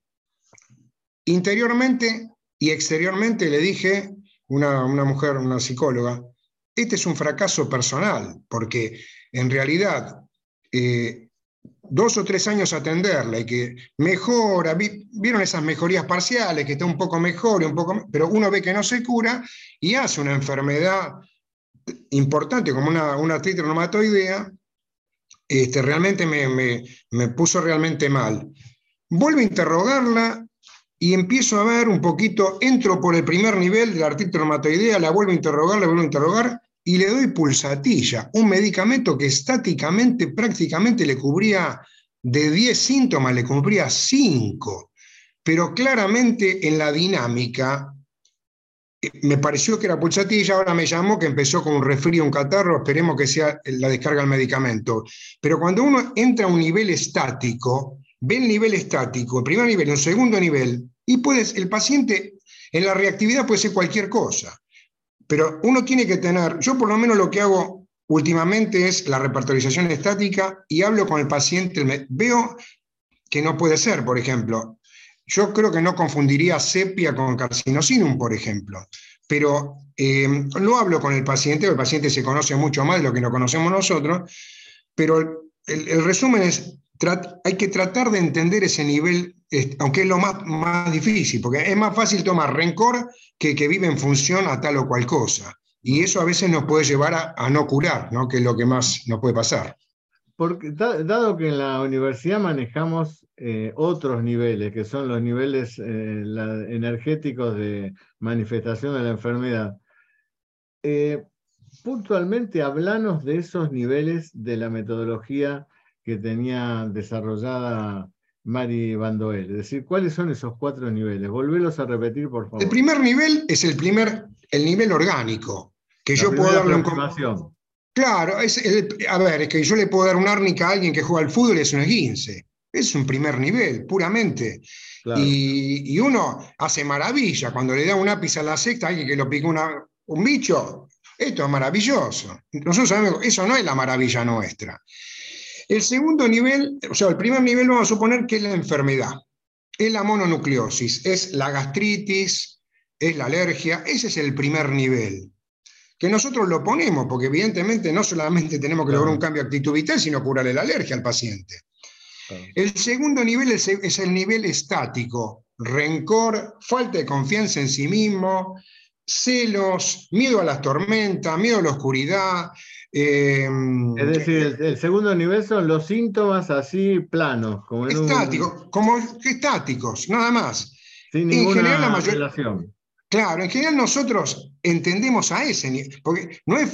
Interiormente y exteriormente le dije, una, una mujer, una psicóloga, este es un fracaso personal, porque en realidad eh, dos o tres años atenderla y que mejora, vieron esas mejorías parciales, que está un poco mejor, un poco, pero uno ve que no se cura y hace una enfermedad importante como una, una artritis este, realmente me, me, puso realmente mal. Vuelvo a interrogarla y empiezo a ver un poquito, entro por el primer nivel de la artritis reumatoidea, la vuelvo a interrogar, la vuelvo a interrogar, y le doy pulsatilla, un medicamento que estáticamente prácticamente le cubría de 10 síntomas, le cubría 5, pero claramente en la dinámica eh, me pareció que era pulsatilla, ahora me llamó que empezó con un resfrío, un catarro, esperemos que sea la descarga del medicamento. Pero cuando uno entra a un nivel estático, ve el nivel estático, el primer nivel, un segundo nivel, y puedes, el paciente en la reactividad puede ser cualquier cosa. Pero uno tiene que tener, yo por lo menos lo que hago últimamente es la repertorización estática y hablo con el paciente, veo que no puede ser, por ejemplo. yo creo que no confundiría sepia con carcinosinum, por ejemplo. Pero eh, lo hablo con el paciente, el paciente se conoce mucho más de lo que no conocemos nosotros, pero el, resumen es, hay que tratar de entender ese nivel, aunque es lo más, más difícil, porque es más fácil tomar rencor que que vive en función a tal o cual cosa. Y eso a veces nos puede llevar a, no curar, ¿no? que es lo que más nos puede pasar. Porque, dado que en la universidad manejamos eh, otros niveles, que son los niveles eh, energéticos de manifestación de la enfermedad, eh, puntualmente hablanos de esos niveles de la metodología que tenía desarrollada Mari Bandoel. Es decir, ¿cuáles son esos cuatro niveles? Volvelos a repetir, por favor. El primer nivel es el primer, el nivel orgánico, que yo puedo darle un... Claro, es a ver, es que yo le puedo dar un árnica a alguien que juega al fútbol y es un esguince. Es un primer nivel, puramente. Y, uno hace maravilla. Cuando le da un lápiz a la secta a alguien que lo pica un bicho, esto es maravilloso. Nosotros sabemos, eso no es la maravilla nuestra. El segundo nivel, o sea, el primer nivel vamos a suponer que es la enfermedad, es la mononucleosis, es la gastritis, es la alergia, ese es el primer nivel. Que nosotros lo ponemos, porque evidentemente no solamente tenemos que lograr un cambio de actitud vital, sino curarle la alergia al paciente. El segundo nivel es, el nivel estático, rencor, falta de confianza en sí mismo, celos, miedo a las tormentas, miedo a la oscuridad. Em, es decir, el, segundo nivel son los síntomas así planos. Como estáticos, como estáticos, nada más. Sin ninguna en la Claro, en general nosotros entendemos a ese nivel, porque no es,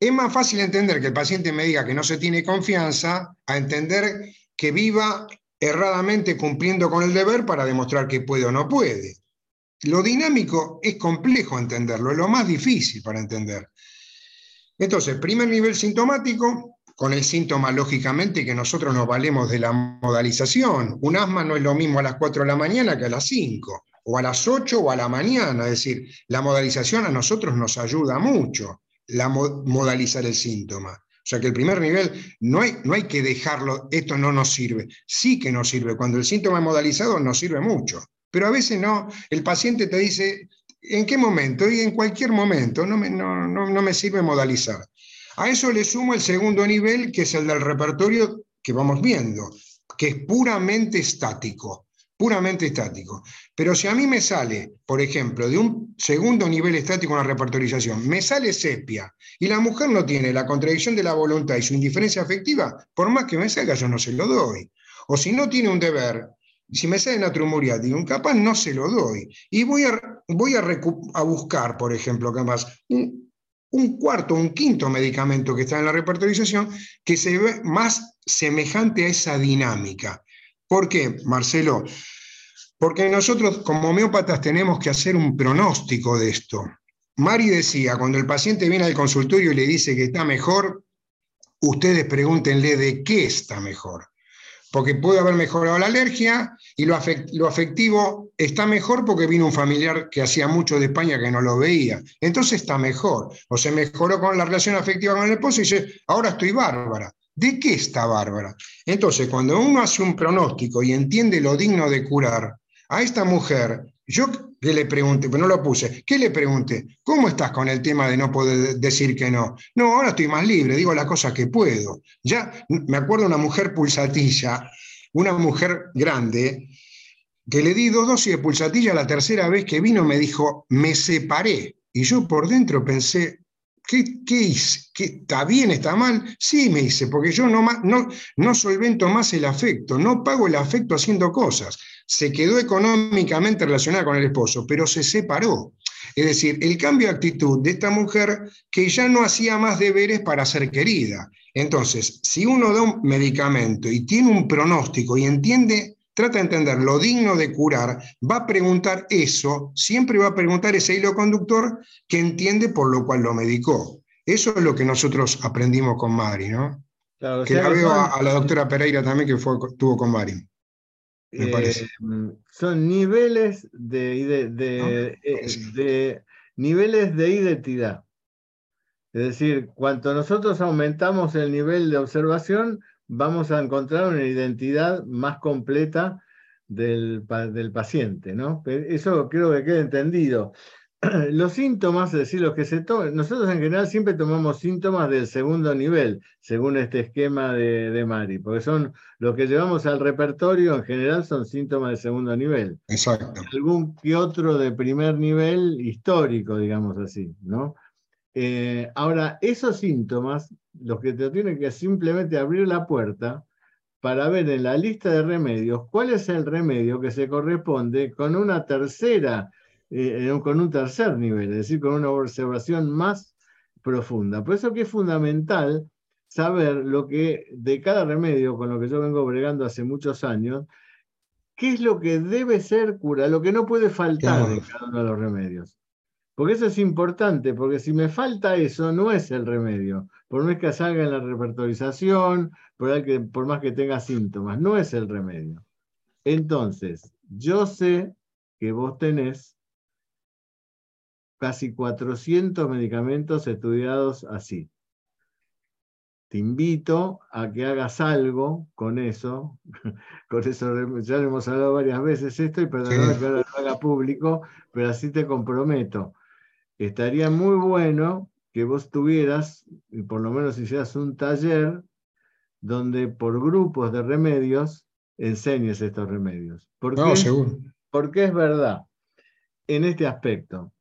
es más fácil entender que el paciente me diga que no se tiene confianza a entender que viva erradamente cumpliendo con el deber para demostrar que puede o no puede. Lo dinámico es complejo entenderlo, es lo más difícil para entender. Entonces, primer nivel sintomático, con el síntoma, lógicamente, que nosotros nos valemos de la modalización. Un asma no es lo mismo a las 4 de la mañana que a las 5, o a las 8 o a la mañana. Es decir, la modalización a nosotros nos ayuda mucho, la modalizar el síntoma. O sea que el primer nivel no hay, no hay que dejarlo, esto no nos sirve. Sí que nos sirve. Cuando el síntoma es modalizado, nos sirve mucho. Pero a veces no, el paciente te dice, ¿en qué momento? Y en cualquier momento, no me, no, me sirve modalizar. A eso le sumo el segundo nivel, que es el del repertorio que vamos viendo, que es puramente estático, puramente estático. Pero si a mí me sale, por ejemplo, de un segundo nivel estático una repertorización, me sale sepia, y la mujer no tiene la contradicción de la voluntad y su indiferencia afectiva, por más que me salga, yo no se lo doy. O si no tiene un deber, si me sale un capaz no se lo doy. Y voy a, voy a, buscar, por ejemplo, capaz, un, un, cuarto, un quinto medicamento que está en la repertorización que se ve más semejante a esa dinámica. ¿Por qué, Marcelo? Porque nosotros como homeópatas tenemos que hacer un pronóstico de esto. Mari decía, cuando el paciente viene al consultorio y le dice que está mejor, ustedes pregúntenle de qué está mejor porque puede haber mejorado la alergia y lo, afectivo está mejor porque vino un familiar que hacía mucho de España que no lo veía. Entonces está mejor. O se mejoró con la relación afectiva con el esposo y dice, ahora estoy bárbara. ¿De qué está bárbara? Entonces, cuando uno hace un pronóstico y entiende lo digno de curar, a esta mujer yo que le pregunté, pero no lo puse, ¿qué le pregunté? ¿Cómo estás con el tema de no poder decir que no? No, ahora estoy más libre, digo las cosas que puedo. Ya me acuerdo una mujer pulsatilla, una mujer grande, que le di dos dosis de pulsatilla la tercera vez que vino, me dijo, me separé. Y yo por dentro pensé, ¿Qué, hice? ¿Está bien, está mal? Sí, me dice, porque yo no, no, no solvento más el afecto, no pago el afecto haciendo cosas. Se quedó económicamente relacionada con el esposo, pero se separó. Es decir, el cambio de actitud de esta mujer que ya no hacía más deberes para ser querida. Entonces, si uno da un medicamento y tiene un pronóstico y entiende trata de entender lo digno de curar, va a preguntar eso, siempre va a preguntar ese hilo conductor que entiende por lo cual lo medicó. Eso es lo que nosotros aprendimos con Mari, ¿no? que la veo a, la doctora Pereira también que fue, tuvo con Mari. Eh, parece. Son niveles de, eh, de, niveles de identidad. Es decir, cuanto nosotros aumentamos el nivel de observación, vamos a encontrar una identidad más completa del, del paciente, ¿no? Eso creo que queda entendido. los síntomas, es decir, los que se toman, nosotros en general siempre tomamos síntomas del segundo nivel, según este esquema de, de, Mari, porque son los que llevamos al repertorio, en general son síntomas de segundo nivel. Exacto. Algún que otro de primer nivel histórico, digamos así, ¿no? Eh, ahora, esos síntomas, los que te tienen que simplemente abrir la puerta para ver en la lista de remedios cuál es el remedio que se corresponde con una tercera eh, con un tercer nivel, es decir, con una observación más profunda. Por eso que es fundamental saber lo que de cada remedio, con lo que yo vengo bregando hace muchos años, qué es lo que debe ser cura, lo que no puede faltar en cada uno de los remedios. Porque eso es importante, porque si me falta eso, no es el remedio. Por más que salga en la repertorización, por, que, por más que tenga síntomas, no es el remedio. Entonces, yo sé que vos tenés casi 400 medicamentos estudiados así. Te invito a que hagas algo con eso, con eso ya lo hemos hablado varias veces esto y perdón que ahora lo haga público, pero así te comprometo. Estaría muy bueno que vos tuvieras, y por lo menos hicieras un taller donde por grupos de remedios enseñes estos remedios. ¿Por no, seguro. Porque es verdad en este aspecto.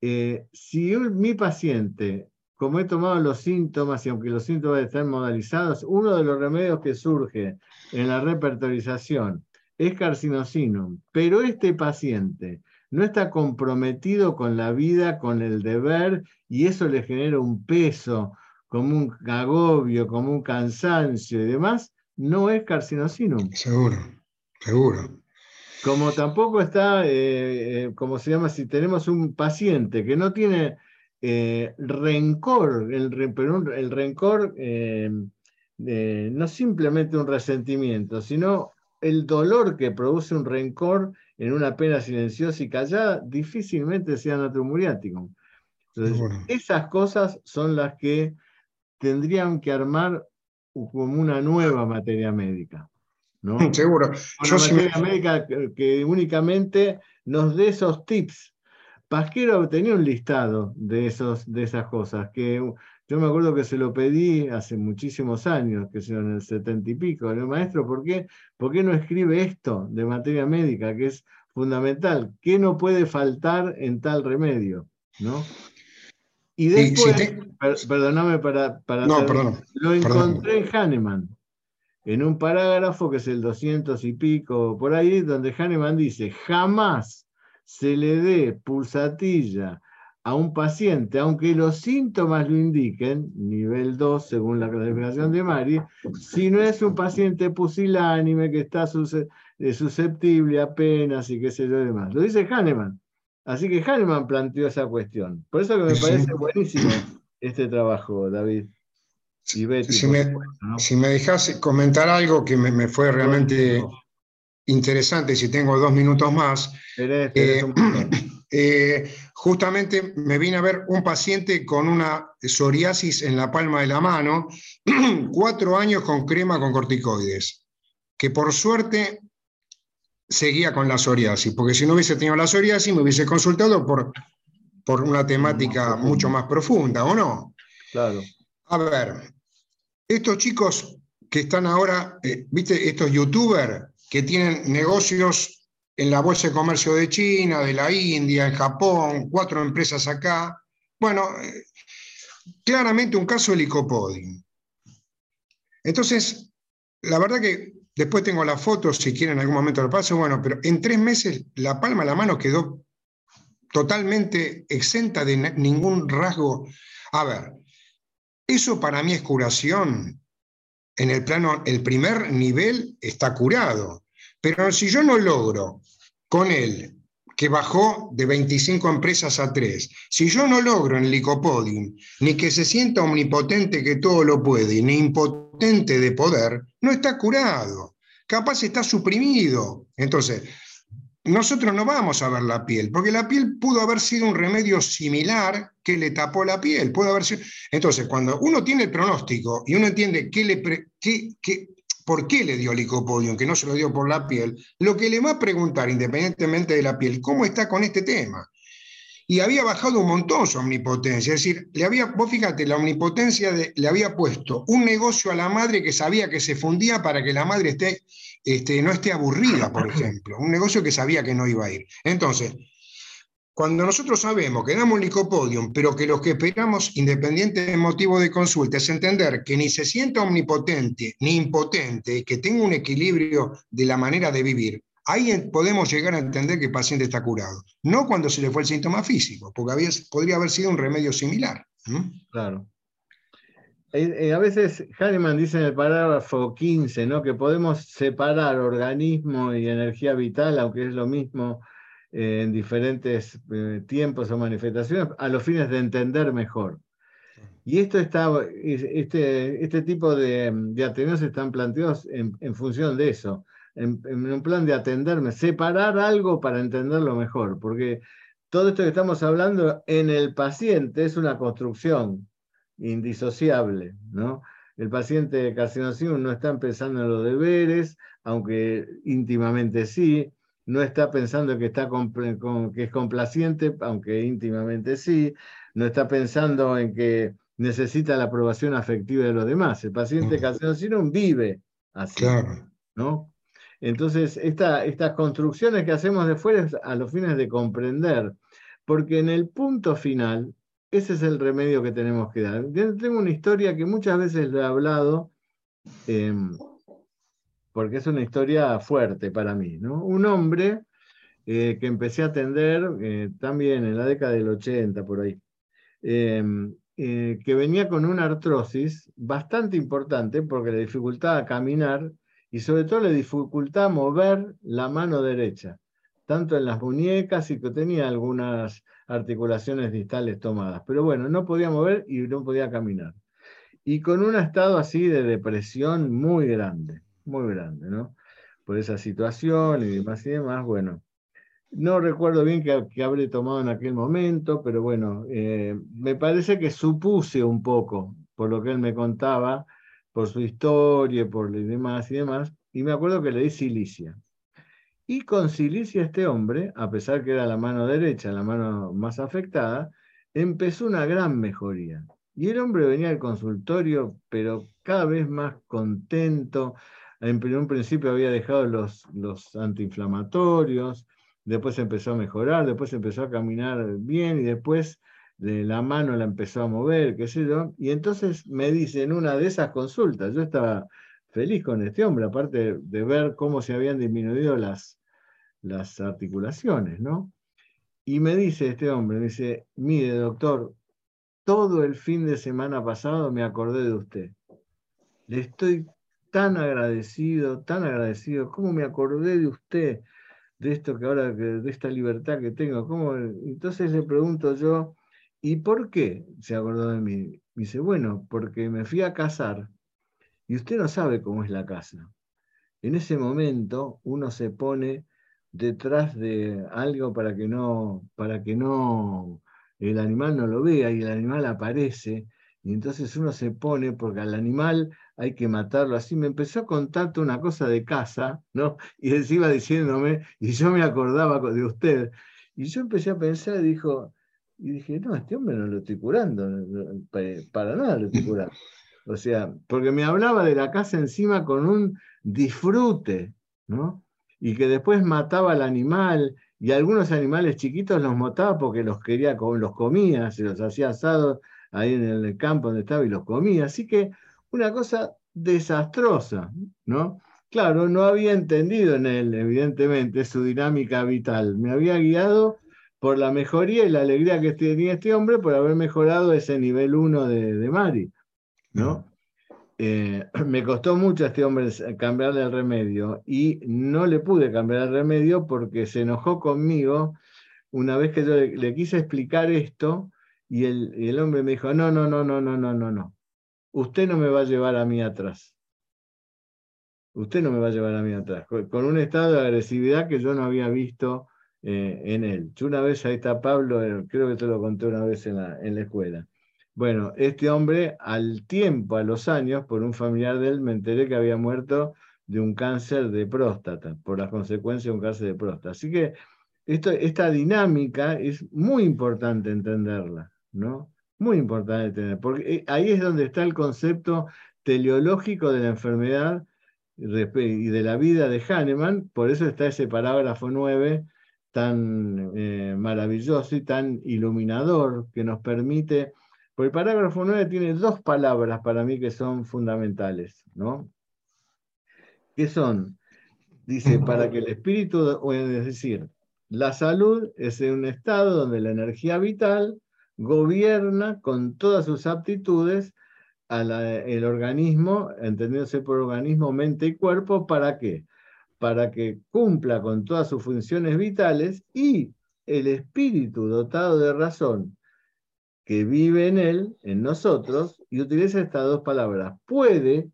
Eh, si mi paciente, como he tomado los síntomas, y aunque los síntomas están modalizados, uno de los remedios que surge en la repertorización es carcinosino, pero este paciente no está comprometido con la vida, con el deber, y eso le genera un peso, como un agobio, como un cansancio y demás, no es carcinosino. Seguro, seguro. Como tampoco está, eh, eh, como se llama, si tenemos un paciente que no tiene eh, rencor, el, pero el rencor no simplemente un resentimiento, sino el dolor que produce un rencor en una pena silenciosa y callada, difícilmente sea natromuriático. Entonces, esas cosas son las que tendrían que armar como una nueva materia médica. Seguro. Yo una médica que, únicamente nos dé esos tips. Pasquero tenía un listado de, esos, de esas cosas, que yo me acuerdo que se lo pedí hace muchísimos años, que en el setenta y pico. El maestro, ¿por qué, ¿por qué no escribe esto de materia médica, que es fundamental? ¿Qué no puede faltar en tal remedio? ¿no? Y después, perdóname para, para no, lo encontré en Hahnemann en un parágrafo que es el 200 y pico por ahí, donde Hahnemann dice, jamás se le dé pulsatilla a un paciente, aunque los síntomas lo indiquen, nivel 2 según la clasificación de Mari, si no es un paciente pusilánime que está eh, susceptible apenas y qué sé yo demás. Lo dice Hahnemann. Así que Hahnemann planteó esa cuestión. Por eso que me parece buenísimo este trabajo, David. Si, me, dejas comentar algo que me, fue realmente interesante, si tengo dos minutos más. Eh, eh, justamente me vine a ver un paciente con una psoriasis en la palma de la mano, cuatro años con crema con corticoides, que por suerte seguía con la psoriasis, porque si no hubiese tenido la psoriasis me hubiese consultado por, por una temática mucho más profunda, ¿o no? Claro. A ver, estos chicos que están ahora, eh, viste, estos youtubers que tienen negocios en la Bolsa de Comercio de China, de la India, en Japón, cuatro empresas acá. Bueno, eh, claramente un caso de licopoding. Entonces, la verdad que después tengo la foto, si quieren en algún momento lo paso, bueno, pero en tres meses la palma de la mano quedó totalmente exenta de ningún rasgo. A ver, eso para mí es curación. En el plano, el primer nivel está curado. Pero si yo no logro con él que bajó de 25 empresas a 3, si yo no logro en Licopodium ni que se sienta omnipotente que todo lo puede, ni impotente de poder, no está curado. Capaz está suprimido. Entonces, nosotros no vamos a ver la piel, porque la piel pudo haber sido un remedio similar que le tapó la piel. Pudo haber sido... Entonces, cuando uno tiene el pronóstico y uno entiende qué, le por qué le dio licopodium, que no se lo dio por la piel, lo que le va a preguntar, independientemente de la piel, ¿cómo está con este tema? Y había bajado un montón su omnipotencia, es decir, le había, vos fíjate, la omnipotencia le había puesto un negocio a la madre que sabía que se fundía para que la madre esté, este, no esté aburrida, por ejemplo, un negocio que sabía que no iba a ir. Entonces, cuando nosotros sabemos que damos licopodium, pero que lo que esperamos, independiente del motivo de consulta, es entender que ni se sienta omnipotente ni impotente, que tenga un equilibrio de la manera de vivir, ahí podemos llegar a entender que el paciente está curado. No cuando se le fue el síntoma físico, porque podría haber sido un remedio similar. Claro. Eh, eh, a veces Hahnemann dice en el parágrafo 15 ¿no? que podemos separar organismo y energía vital, aunque es lo mismo eh, en diferentes tiempos o manifestaciones a los fines de entender mejor. Y esto está, este, este tipo de, de están planteados en, función de eso, en, un plan de atenderme, separar algo para entenderlo mejor, porque todo esto que estamos hablando en el paciente es una construcción indisociable, ¿no? El paciente carcinocino no está empezando en los deberes, aunque íntimamente sí, no está pensando que, está que es complaciente, aunque íntimamente sí, no está pensando en que necesita la aprobación afectiva de los demás. El paciente carcinocino vive así. ¿no? Entonces, estas construcciones que hacemos de fuera es a los fines de comprender, porque en el punto final, ese es el remedio que tenemos que dar. tengo una historia que muchas veces lo he hablado. Em, porque es una historia fuerte para mí. ¿no? Un hombre eh, que empecé a atender eh, también en la década del 80, por ahí, em, eh, que venía con una artrosis bastante importante porque le dificultaba caminar y sobre todo le dificultaba mover la mano derecha, tanto en las muñecas y que tenía algunas articulaciones distales tomadas. Pero bueno, no podía mover y no podía caminar. Y con un estado así de depresión muy grande muy grande, ¿no? Por esa situación y demás y demás, bueno. No recuerdo bien qué, habré tomado en aquel momento, pero bueno, eh, me parece que supuse un poco, por lo que él me contaba, por su historia, por y demás y demás, y me acuerdo que le di silicia. Y con silicia este hombre, a pesar que era la mano derecha, la mano más afectada, empezó una gran mejoría. Y el hombre venía al consultorio, pero cada vez más contento, en un principio había dejado los, los antiinflamatorios, después empezó a mejorar, después empezó a caminar bien y después de la mano la empezó a mover, qué sé yo. Y entonces me dice en una de esas consultas, yo estaba feliz con este hombre, aparte de ver cómo se habían disminuido las, las articulaciones, ¿no? Y me dice este hombre, me dice, mire doctor, todo el fin de semana pasado me acordé de usted. Le estoy tan agradecido, tan agradecido, cómo me acordé de usted, de esto que ahora, de esta libertad que tengo. ¿Cómo? Entonces le pregunto yo, ¿y por qué se acordó de mí? Me dice, bueno, porque me fui a casar y usted no sabe cómo es la casa. En ese momento uno se pone detrás de algo para que no, para que no el animal no lo vea y el animal aparece y entonces uno se pone, porque al animal hay que matarlo así. Me empezó a contarte una cosa de casa, ¿no? Y él iba diciéndome, y yo me acordaba de usted. Y yo empecé a pensar, y dijo, y dije, no, este hombre no lo estoy curando, para nada lo estoy curando. O sea, porque me hablaba de la casa encima con un disfrute, ¿no? Y que después mataba al animal, y algunos animales chiquitos los mataba porque los quería, los comía, se los hacía asados ahí en el campo donde estaba y los comía. Así que una cosa desastrosa, ¿no? Claro, no había entendido en él, evidentemente, su dinámica vital. Me había guiado por la mejoría y la alegría que tenía este hombre por haber mejorado ese nivel 1 de, Mari, ¿no? Eh, me costó mucho a este hombre cambiarle el remedio y no le pude cambiar el remedio porque se enojó conmigo una vez que yo le quise explicar esto y el, hombre me dijo, no, no, no, no, no, no, no, no. Usted no me va a llevar a mí atrás. Usted no me va a llevar a mí atrás. Con un estado de agresividad que yo no había visto eh, en él. Yo una vez, ahí está Pablo, eh, creo que te lo conté una vez en la, en la escuela. Bueno, este hombre al tiempo, a los años, por un familiar de él, me enteré que había muerto de un cáncer de próstata, por las consecuencias de un cáncer de próstata. Así que esto, esta dinámica es muy importante entenderla, ¿no? Muy importante entender, porque eh, ahí es donde está el concepto teleológico de la enfermedad y de la vida de Hahnemann, por eso está ese parágrafo 9 tan eh, maravilloso y tan iluminador que nos permite, porque el parágrafo 9 tiene dos palabras para mí que son fundamentales, ¿no? ¿Qué son? Dice, para que el espíritu, es decir, la salud es un estado donde la energía vital gobierna con todas sus aptitudes el organismo, entendiéndose por organismo, mente y cuerpo, ¿para qué? Para que cumpla con todas sus funciones vitales y el espíritu dotado de razón que vive en él, en nosotros, y utiliza estas dos palabras, puede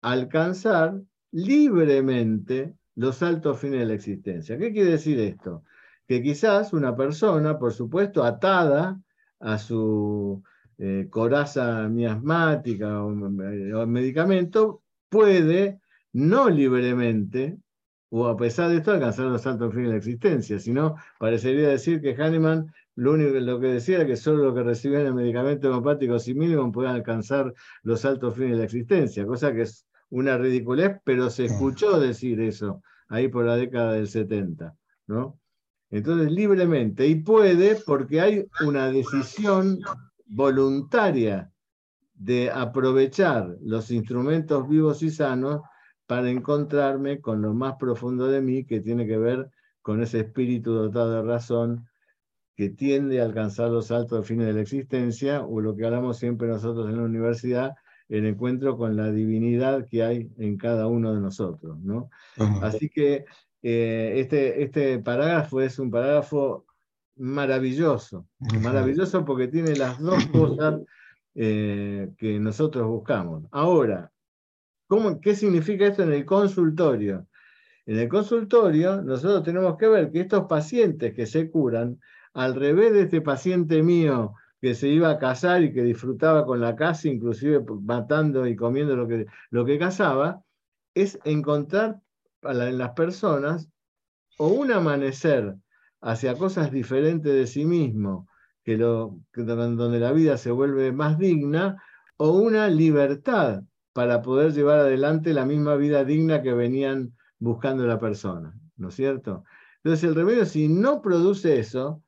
alcanzar libremente los altos fines de la existencia. ¿Qué quiere decir esto? Que quizás una persona, por supuesto, atada a su eh, coraza miasmática o, eh, medicamento, puede no libremente, o a pesar de esto, alcanzar los altos fines de la existencia, sino parecería decir que Hahnemann lo único lo que decía era que solo lo que recibían el medicamento homeopático mínimo pueden alcanzar los altos fines de la existencia, cosa que es una ridiculez, pero se escuchó decir eso ahí por la década del 70, ¿no? Entonces, libremente, y puede porque hay una decisión voluntaria de aprovechar los instrumentos vivos y sanos para encontrarme con lo más profundo de mí, que tiene que ver con ese espíritu dotado de razón que tiende a alcanzar los altos fines de la existencia, o lo que hablamos siempre nosotros en la universidad, el encuentro con la divinidad que hay en cada uno de nosotros. ¿no? Así que eh, este, este parágrafo es un parágrafo maravilloso, maravilloso porque tiene las dos cosas eh, que nosotros buscamos. Ahora, ¿cómo, ¿qué significa esto en el consultorio? En el consultorio nosotros tenemos que ver que estos pacientes que se curan, al revés de este paciente mío que se iba a casar y que disfrutaba con la casa, inclusive matando y comiendo lo que, lo que cazaba, es encontrar en las personas o un amanecer hacia cosas diferentes de sí mismo, que donde la vida se vuelve más digna, o una libertad para poder llevar adelante la misma vida digna que venían buscando la persona, ¿no es cierto? Entonces el remedio, si no produce eso,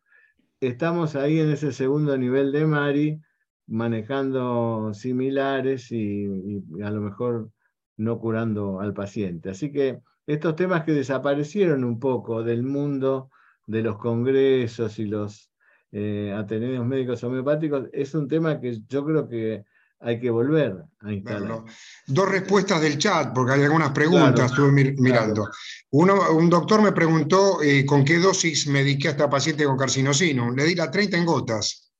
estamos ahí en ese segundo nivel de Mari, manejando similares y, a lo mejor no curando al paciente. Así que estos temas que desaparecieron un poco del mundo de los congresos y los eh, ateneos médicos homeopáticos, es un tema que yo creo que hay que volver a instalar. dos respuestas del chat, porque hay algunas preguntas, estuve mirando. Uno, un doctor me preguntó eh, con qué dosis mediqué a esta paciente con carcinosino. Le di la 30 en gotas,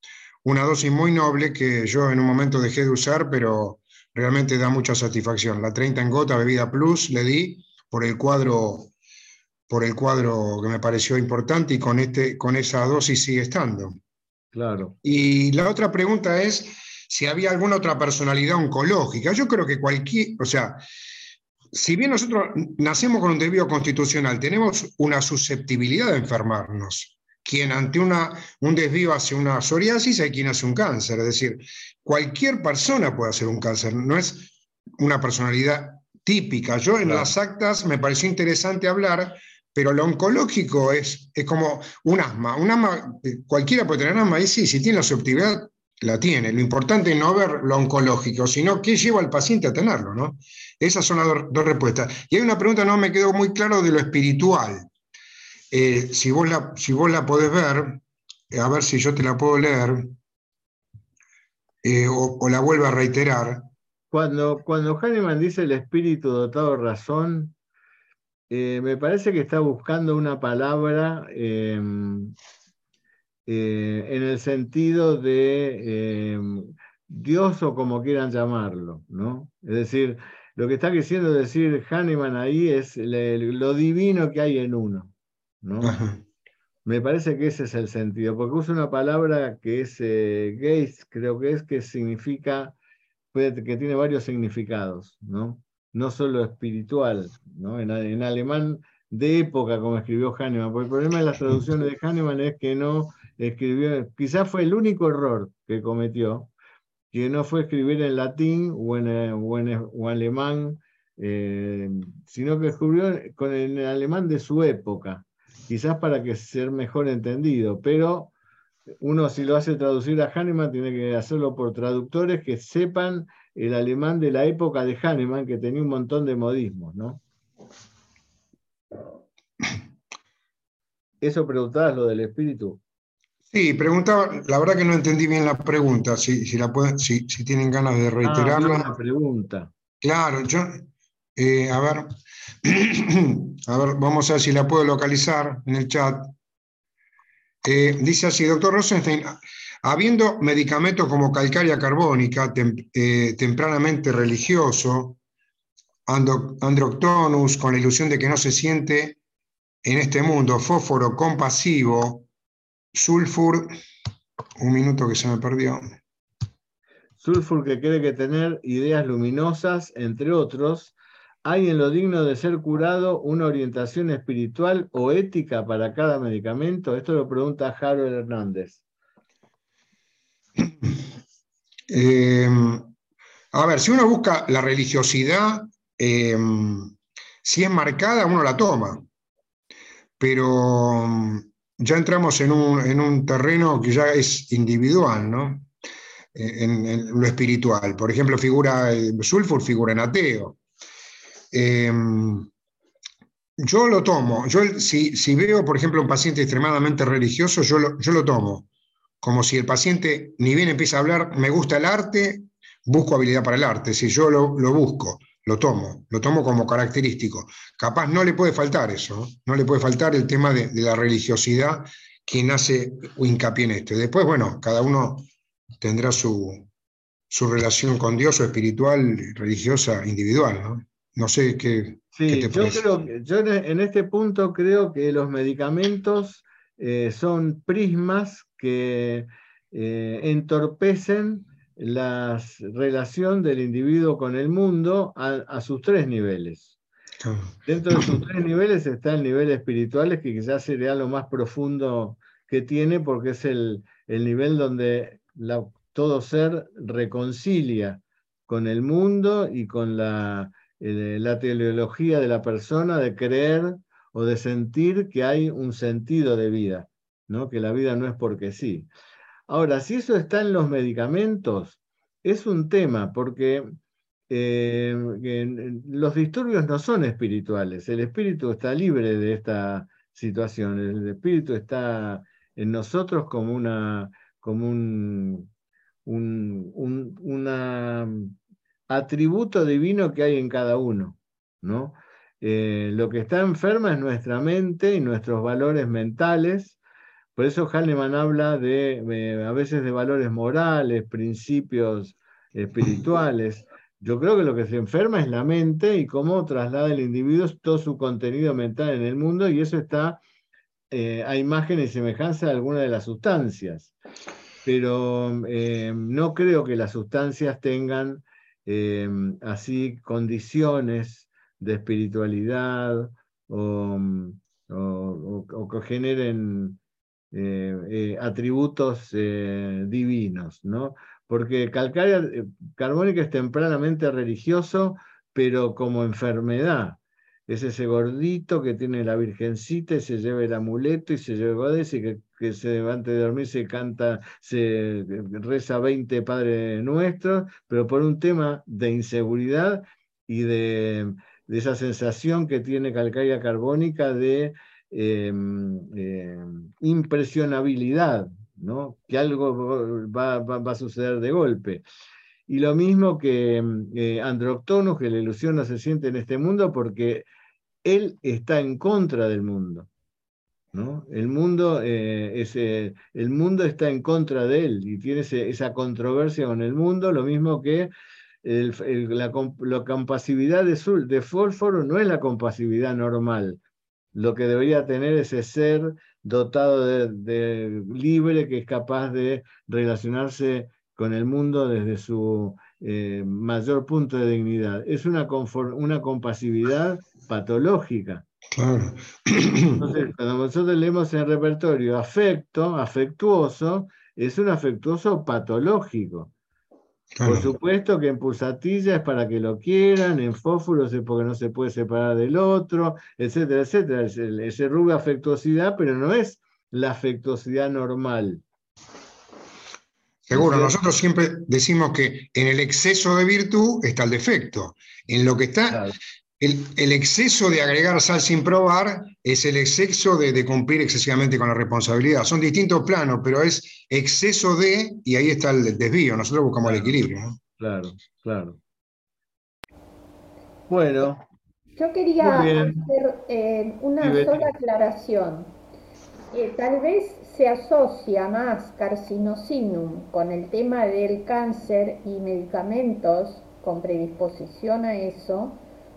una dosis muy noble que yo en un momento dejé de usar, pero realmente da mucha satisfacción. La 30 en gota, bebida plus, le di por el cuadro por el cuadro que me pareció importante y con, este, con esa dosis sigue estando. Claro. Y la otra pregunta es si había alguna otra personalidad oncológica. Yo creo que cualquier, o sea, si bien nosotros nacemos con un desvío constitucional, tenemos una susceptibilidad de enfermarnos. Quien ante una, un desvío hace una psoriasis, hay quien hace un cáncer. Es decir, cualquier persona puede hacer un cáncer, no es una personalidad típica. Yo en las actas me pareció interesante hablar pero lo oncológico es, es como un asma. Un asma, eh, cualquiera puede tener asma, y sí, si tiene la susceptibilidad, la tiene. Lo importante es no ver lo oncológico, sino qué lleva al paciente a tenerlo, ¿no? Esas son las dos, respuestas. Y hay una pregunta, no me quedó muy claro, de lo espiritual. Eh, si, vos la, si vos la podés ver, eh, a ver si yo te la puedo leer, o, o, la vuelvo a reiterar. Cuando, cuando Hahnemann dice el espíritu dotado de razón, eh, me parece que está buscando una palabra eh, en el sentido de em, Dios o como quieran llamarlo, ¿no? Es decir, lo que está queriendo decir Hahnemann ahí es lo divino que hay en uno, ¿no? Me parece que ese es el sentido, porque usa una palabra que es eh, Geist, creo que es, que significa, que tiene varios significados, ¿no? No solo espiritual, ¿no? En, en alemán de época, como escribió Hahnemann, porque el problema de las traducciones de Hahnemann es que no escribió, quizás fue el único error que cometió, que no fue escribir en latín o en, eh, o alemán, eh, sino que escribió con el alemán de su época, quizás para que ser mejor entendido, pero uno si lo hace traducir a Hahnemann tiene que hacerlo por traductores que sepan el alemán de la época de Hahnemann, que tenía un montón de modismos, ¿no? ¿Eso preguntabas lo del espíritu? Sí, preguntaba, la verdad que no entendí bien la pregunta, si, si la pueden, si, si, tienen ganas de reiterarla. Ah, pregunta. Claro, yo, eh, a ver, a ver, vamos a ver si la puedo localizar en el chat. Eh, dice así, doctor Rosenstein, habiendo medicamentos como calcaria carbónica, eh, tempranamente religioso, androctonus, con la ilusión de que no se siente en este mundo, fósforo compasivo, Sulfur, un minuto que se me perdió. Sulfur que cree que tener ideas luminosas, entre otros, ¿hay en lo digno de ser curado una orientación espiritual o ética para cada medicamento? Esto lo pregunta Harold Hernández. Eh, a ver, si uno busca la religiosidad, eh, si es marcada, uno la toma. Pero ya entramos en un, terreno que ya es individual, ¿no? En, lo espiritual. Por ejemplo, figura, Sulfur figura en ateo. Em, yo lo tomo. Yo, si, si, veo, por ejemplo, un paciente extremadamente religioso, yo lo, yo lo tomo. Como si el paciente ni bien empieza a hablar, me gusta el arte, busco habilidad para el arte. Si yo lo, lo busco lo tomo, lo tomo como característico. Capaz no le puede faltar eso, no, le puede faltar el tema de, la religiosidad quien hace hincapié en esto. Después, bueno, cada uno tendrá su, relación con Dios o espiritual, religiosa, individual, ¿no? No sé qué, sí, yo Creo, yo en este punto creo que los medicamentos eh, son prismas que eh, entorpecen la relación del individuo con el mundo a, sus tres niveles. Dentro de sus tres niveles está el nivel espiritual, que quizás sería lo más profundo que tiene, porque es el, nivel donde todo ser reconcilia con el mundo y con la, la teleología de la persona, de creer o de sentir que hay un sentido de vida, ¿no? que la vida no es porque sí. Ahora, si eso está en los medicamentos, es un tema, porque eh, los disturbios no son espirituales, el espíritu está libre de esta situación, el espíritu está en nosotros como, una, como un, un, atributo divino que hay en cada uno. ¿no? Eh, lo que está enferma es nuestra mente y nuestros valores mentales por eso Hahnemann habla de, a veces de valores morales, principios espirituales. Yo creo que lo que se enferma es la mente y cómo traslada el individuo todo su contenido mental en el mundo y eso está eh, a imagen y semejanza de alguna de las sustancias. Pero eh, no creo que las sustancias tengan eh, así condiciones de espiritualidad o, o que generen eh, eh, atributos eh, divinos, ¿no? Porque calcárea carbónica es tempranamente religioso, pero como enfermedad. Es ese gordito que tiene la virgencita y se lleva el amuleto y se lleva el y que, que se levante de dormir, se canta, se reza 20 Padres Nuestros, pero por un tema de inseguridad y de, de esa sensación que tiene calcaria carbónica de Em, em, impresionabilidad, ¿no? que algo va, a suceder de golpe. Y lo mismo que em, eh, Androctonus, que la ilusión no se siente en este mundo porque él está en contra del mundo. ¿no? El, mundo, eh, eh, el mundo está en contra de él y tiene esa controversia con el mundo, lo mismo que la, compasividad de, de fósforo no es la compasividad normal, lo que debería tener ese ser dotado de, libre, que es capaz de relacionarse con el mundo desde su eh, mayor punto de dignidad. Es una, una compasividad patológica. Claro. Entonces, cuando nosotros leemos en el repertorio afecto, afectuoso, es un afectuoso patológico. Por supuesto que en pulsatilla es para que lo quieran, en fósforos es porque no se puede separar del otro, etcétera, etcétera. Ese rubio afectuosidad, pero no es la afectuosidad normal. Seguro, nosotros siempre decimos que en el exceso de virtud está el defecto. En lo que está, el, exceso de agregar sal sin probar es el exceso de, cumplir excesivamente con la responsabilidad. Son distintos planos, pero es exceso de, y ahí está el desvío. Nosotros buscamos el equilibrio. Claro, claro. Bueno. Yo quería hacer eh, una sola aclaración. Eh, tal vez se asocia más carcinosinum con el tema del cáncer y medicamentos con predisposición a eso,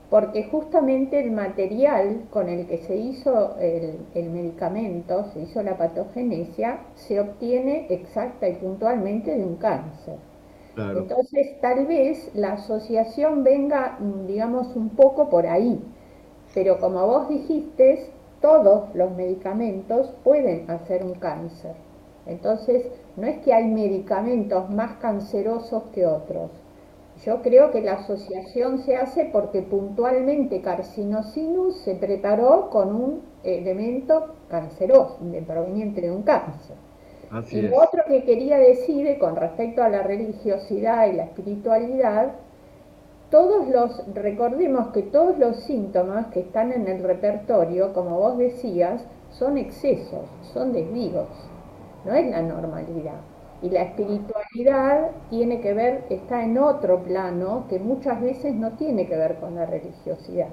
porque justamente el material con el que se hizo el, medicamento, se hizo la patogenesia, se obtiene exacta y puntualmente de un cáncer. Entonces, tal vez la asociación venga, digamos, un poco por ahí, pero como vos dijiste, todos los medicamentos pueden hacer un cáncer. Entonces, no es que hay medicamentos más cancerosos que otros yo creo que la asociación se hace porque puntualmente Carcinosinus se preparó con un elemento canceroso, proveniente de un cáncer. y lo otro que quería decir con respecto a la religiosidad y la espiritualidad, todos los, recordemos que todos los síntomas que están en el repertorio, como vos decías, son excesos, son desvíos, no es la normalidad. Y la espiritualidad tiene que ver, está en otro plano que muchas veces no tiene que ver con la religiosidad.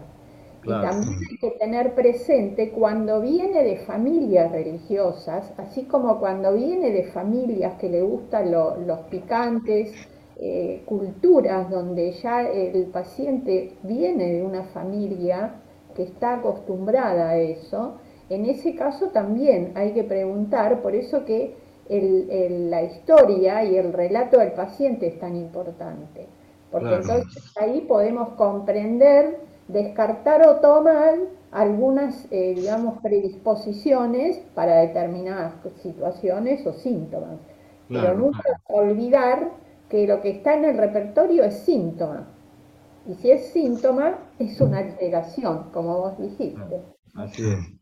Y también hay que tener presente cuando viene de familias religiosas, así como cuando viene de familias que le gustan los picantes, eh, culturas donde ya el paciente viene de una familia que está acostumbrada a eso, en ese caso también hay que preguntar, por eso que la historia y el relato del paciente es tan importante, porque entonces ahí podemos comprender, descartar o tomar algunas, eh, digamos, predisposiciones para determinadas situaciones o síntomas. Pero nunca olvidar que lo que está en el repertorio es síntoma. Y si es síntoma, es una alteración, como vos dijiste. Así es.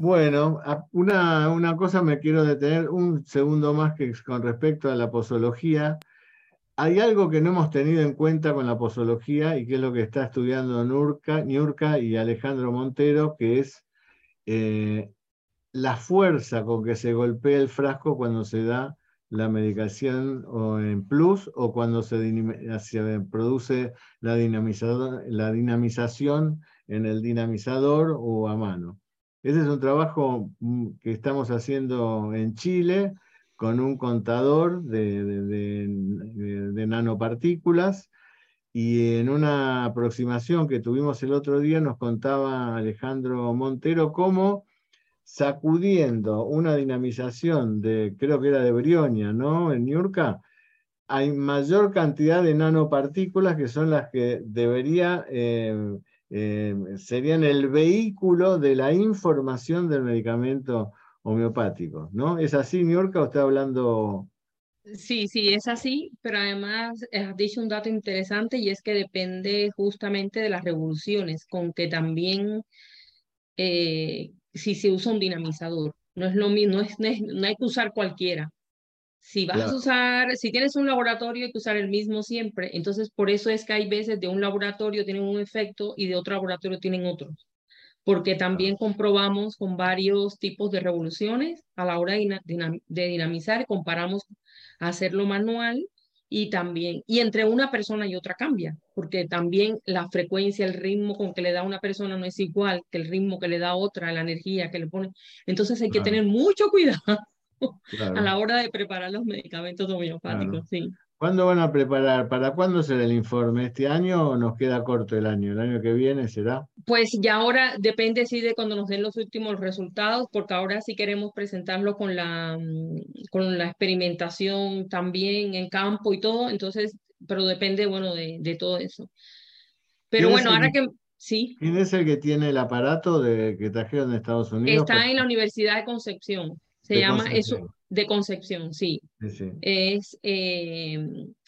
Bueno, una, una, cosa me quiero detener un segundo más que con respecto a la posología. Hay algo que no hemos tenido en cuenta con la posología y que es lo que está estudiando Nurka, y Alejandro Montero, que es eh, la fuerza con que se golpea el frasco cuando se da la medicación o en plus o cuando se, produce la dinamización en el dinamizador o a mano. Ese es un trabajo mm, que estamos haciendo en Chile con un contador de, nanopartículas y en una aproximación que tuvimos el otro día nos contaba Alejandro Montero cómo sacudiendo una dinamización de, creo que era de Brionia, ¿no? En Niurka, hay mayor cantidad de nanopartículas que son las que debería eh, eh, serían el vehículo de la información del medicamento homeopático, ¿no? ¿Es así, Niorca, o está hablando? Sí, sí, es así, pero además has dicho un dato interesante y es que depende justamente de las revoluciones, con que también eh, si se usa un dinamizador, no es lo mismo, no, es, no hay que usar cualquiera, si vas a usar, si tienes un laboratorio hay que usar el mismo siempre. Entonces, por eso es que hay veces de un laboratorio tienen un efecto y de otro laboratorio tienen otro. Porque también comprobamos con varios tipos de revoluciones a la hora de, dinamizar, comparamos hacerlo manual y también, y entre una persona y otra cambia, porque también la frecuencia, el ritmo con que le da una persona no es igual que el ritmo que le da otra, la energía que le pone. Entonces hay que tener mucho cuidado a la hora de preparar los medicamentos homeopáticos, sí. ¿Cuándo van a preparar? ¿Para cuándo será el informe? ¿Este año o nos queda corto el año? ¿El año que viene será? Pues ya ahora depende sí de cuando nos den los últimos resultados, porque ahora sí queremos presentarlo con la, mm, con la experimentación también en campo y todo, entonces, pero depende, bueno, de, de todo eso. Pero bueno, ahora que sí. ¿Quién es el que tiene el aparato de, que trajeron de Estados Unidos? Está en la Universidad de Concepción. Se llama eso de Concepción, sí. Es, eh,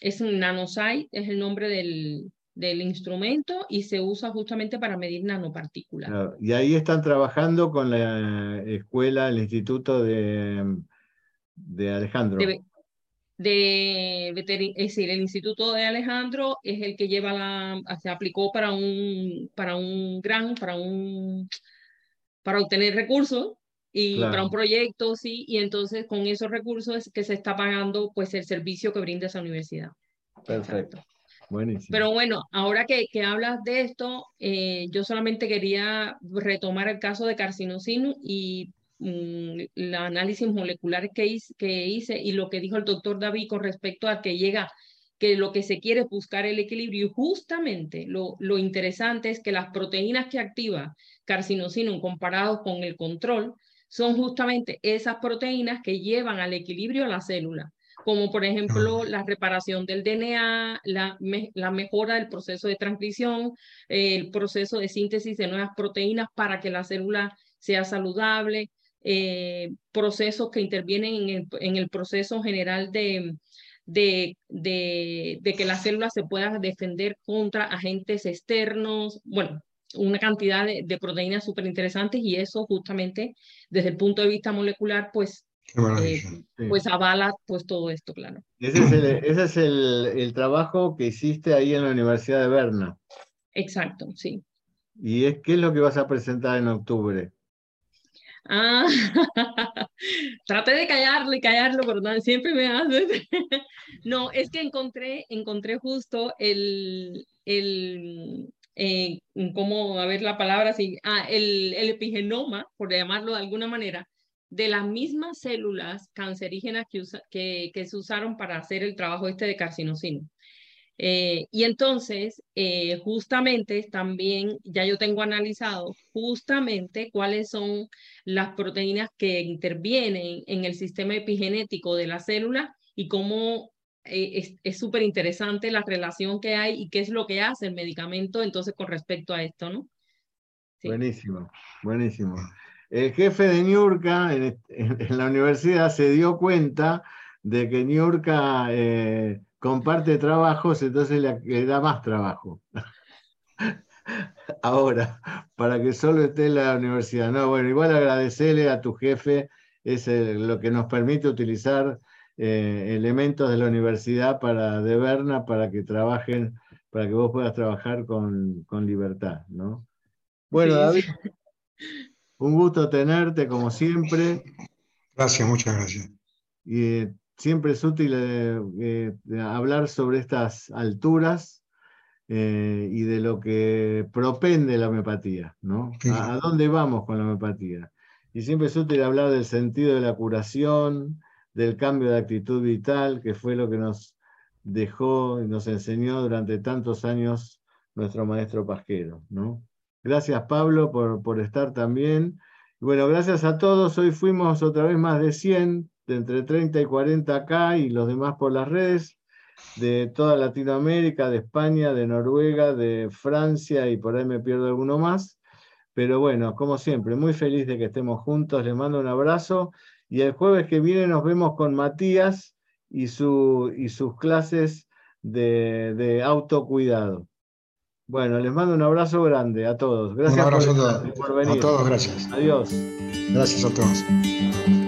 es un nanosite, es el nombre del, del instrumento y se usa justamente para medir nanopartículas. Y ahí están trabajando con la escuela, el instituto de, de Alejandro. De, es decir, el instituto de Alejandro es el que lleva la, se aplicó para un, para un gran, para un, para obtener recursos y para un proyecto, sí, y entonces con esos recursos que se está pagando pues el servicio que brinda esa universidad. Perfecto. Buenísimo. Pero bueno, ahora que, que hablas de esto, eh, yo solamente quería retomar el caso de carcinosino y mm, el análisis molecular que hice, que hice y lo que dijo el doctor David con respecto a que llega que lo que se quiere es buscar el equilibrio y justamente lo, lo interesante es que las proteínas que activa carcinosino comparados con el control son justamente esas proteínas que llevan al equilibrio a la célula, como por ejemplo la reparación del DNA, la, la mejora del proceso de transcripción, el proceso de síntesis de nuevas proteínas para que la célula sea saludable, eh, procesos que intervienen en el, en el proceso general de, de, de, de, que la célula se pueda defender contra agentes externos, bueno, una cantidad de, proteínas súper interesantes y eso justamente desde el punto de vista molecular, pues, eh, pues avala pues todo esto, claro. Ese es, el, ese es el, el, trabajo que hiciste ahí en la Universidad de Berna. Exacto, sí. ¿Y es, qué es lo que vas a presentar en octubre? Ah, traté de callarlo y callarlo, pero siempre me hace. no, es que encontré, encontré justo el, el, eh, ¿cómo, a ver la palabra así? Ah, el, epigenoma, por llamarlo de alguna manera, de las mismas células cancerígenas que, se usaron para hacer el trabajo este de carcinosino. Eh, y entonces, eh, justamente también ya yo tengo analizado justamente cuáles son las proteínas que intervienen en el sistema epigenético de la célula y cómo eh, es súper interesante la relación que hay y qué es lo que hace el medicamento entonces con respecto a esto, ¿no? Buenísimo, buenísimo. El jefe de Niurka en, la universidad se dio cuenta de que Niurka eh, comparte trabajos, entonces le, da más trabajo. Ahora, para que solo esté en la universidad. No, bueno, igual agradecerle a tu jefe, es lo que nos permite utilizar eh, elementos de la universidad para, de Berna para que trabajen, para que vos puedas trabajar con, con libertad, ¿no? Bueno, David, un gusto tenerte como siempre. Gracias, muchas gracias. Y eh, siempre es útil eh, hablar sobre estas alturas y de lo que propende la homeopatía, ¿no? ¿A, ¿A, dónde vamos con la homeopatía? Y siempre es útil hablar del sentido de la curación, del cambio de actitud vital, que fue lo que nos dejó y nos enseñó durante tantos años nuestro maestro Pasquero. ¿no? Gracias Pablo por, por estar también. Bueno, gracias a todos. Hoy fuimos otra vez más de 100, de entre 30 y 40 acá y los demás por las redes, de toda Latinoamérica, de España, de Noruega, de Francia y por ahí me pierdo alguno más. Pero bueno, como siempre, muy feliz de que estemos juntos. Les mando un abrazo y el jueves que viene nos vemos con Matías y, su, y sus clases de, de, autocuidado. Bueno, les mando un abrazo grande a todos. Gracias un abrazo por, a todos. Por venir. A todos, gracias. Adiós. Gracias a todos.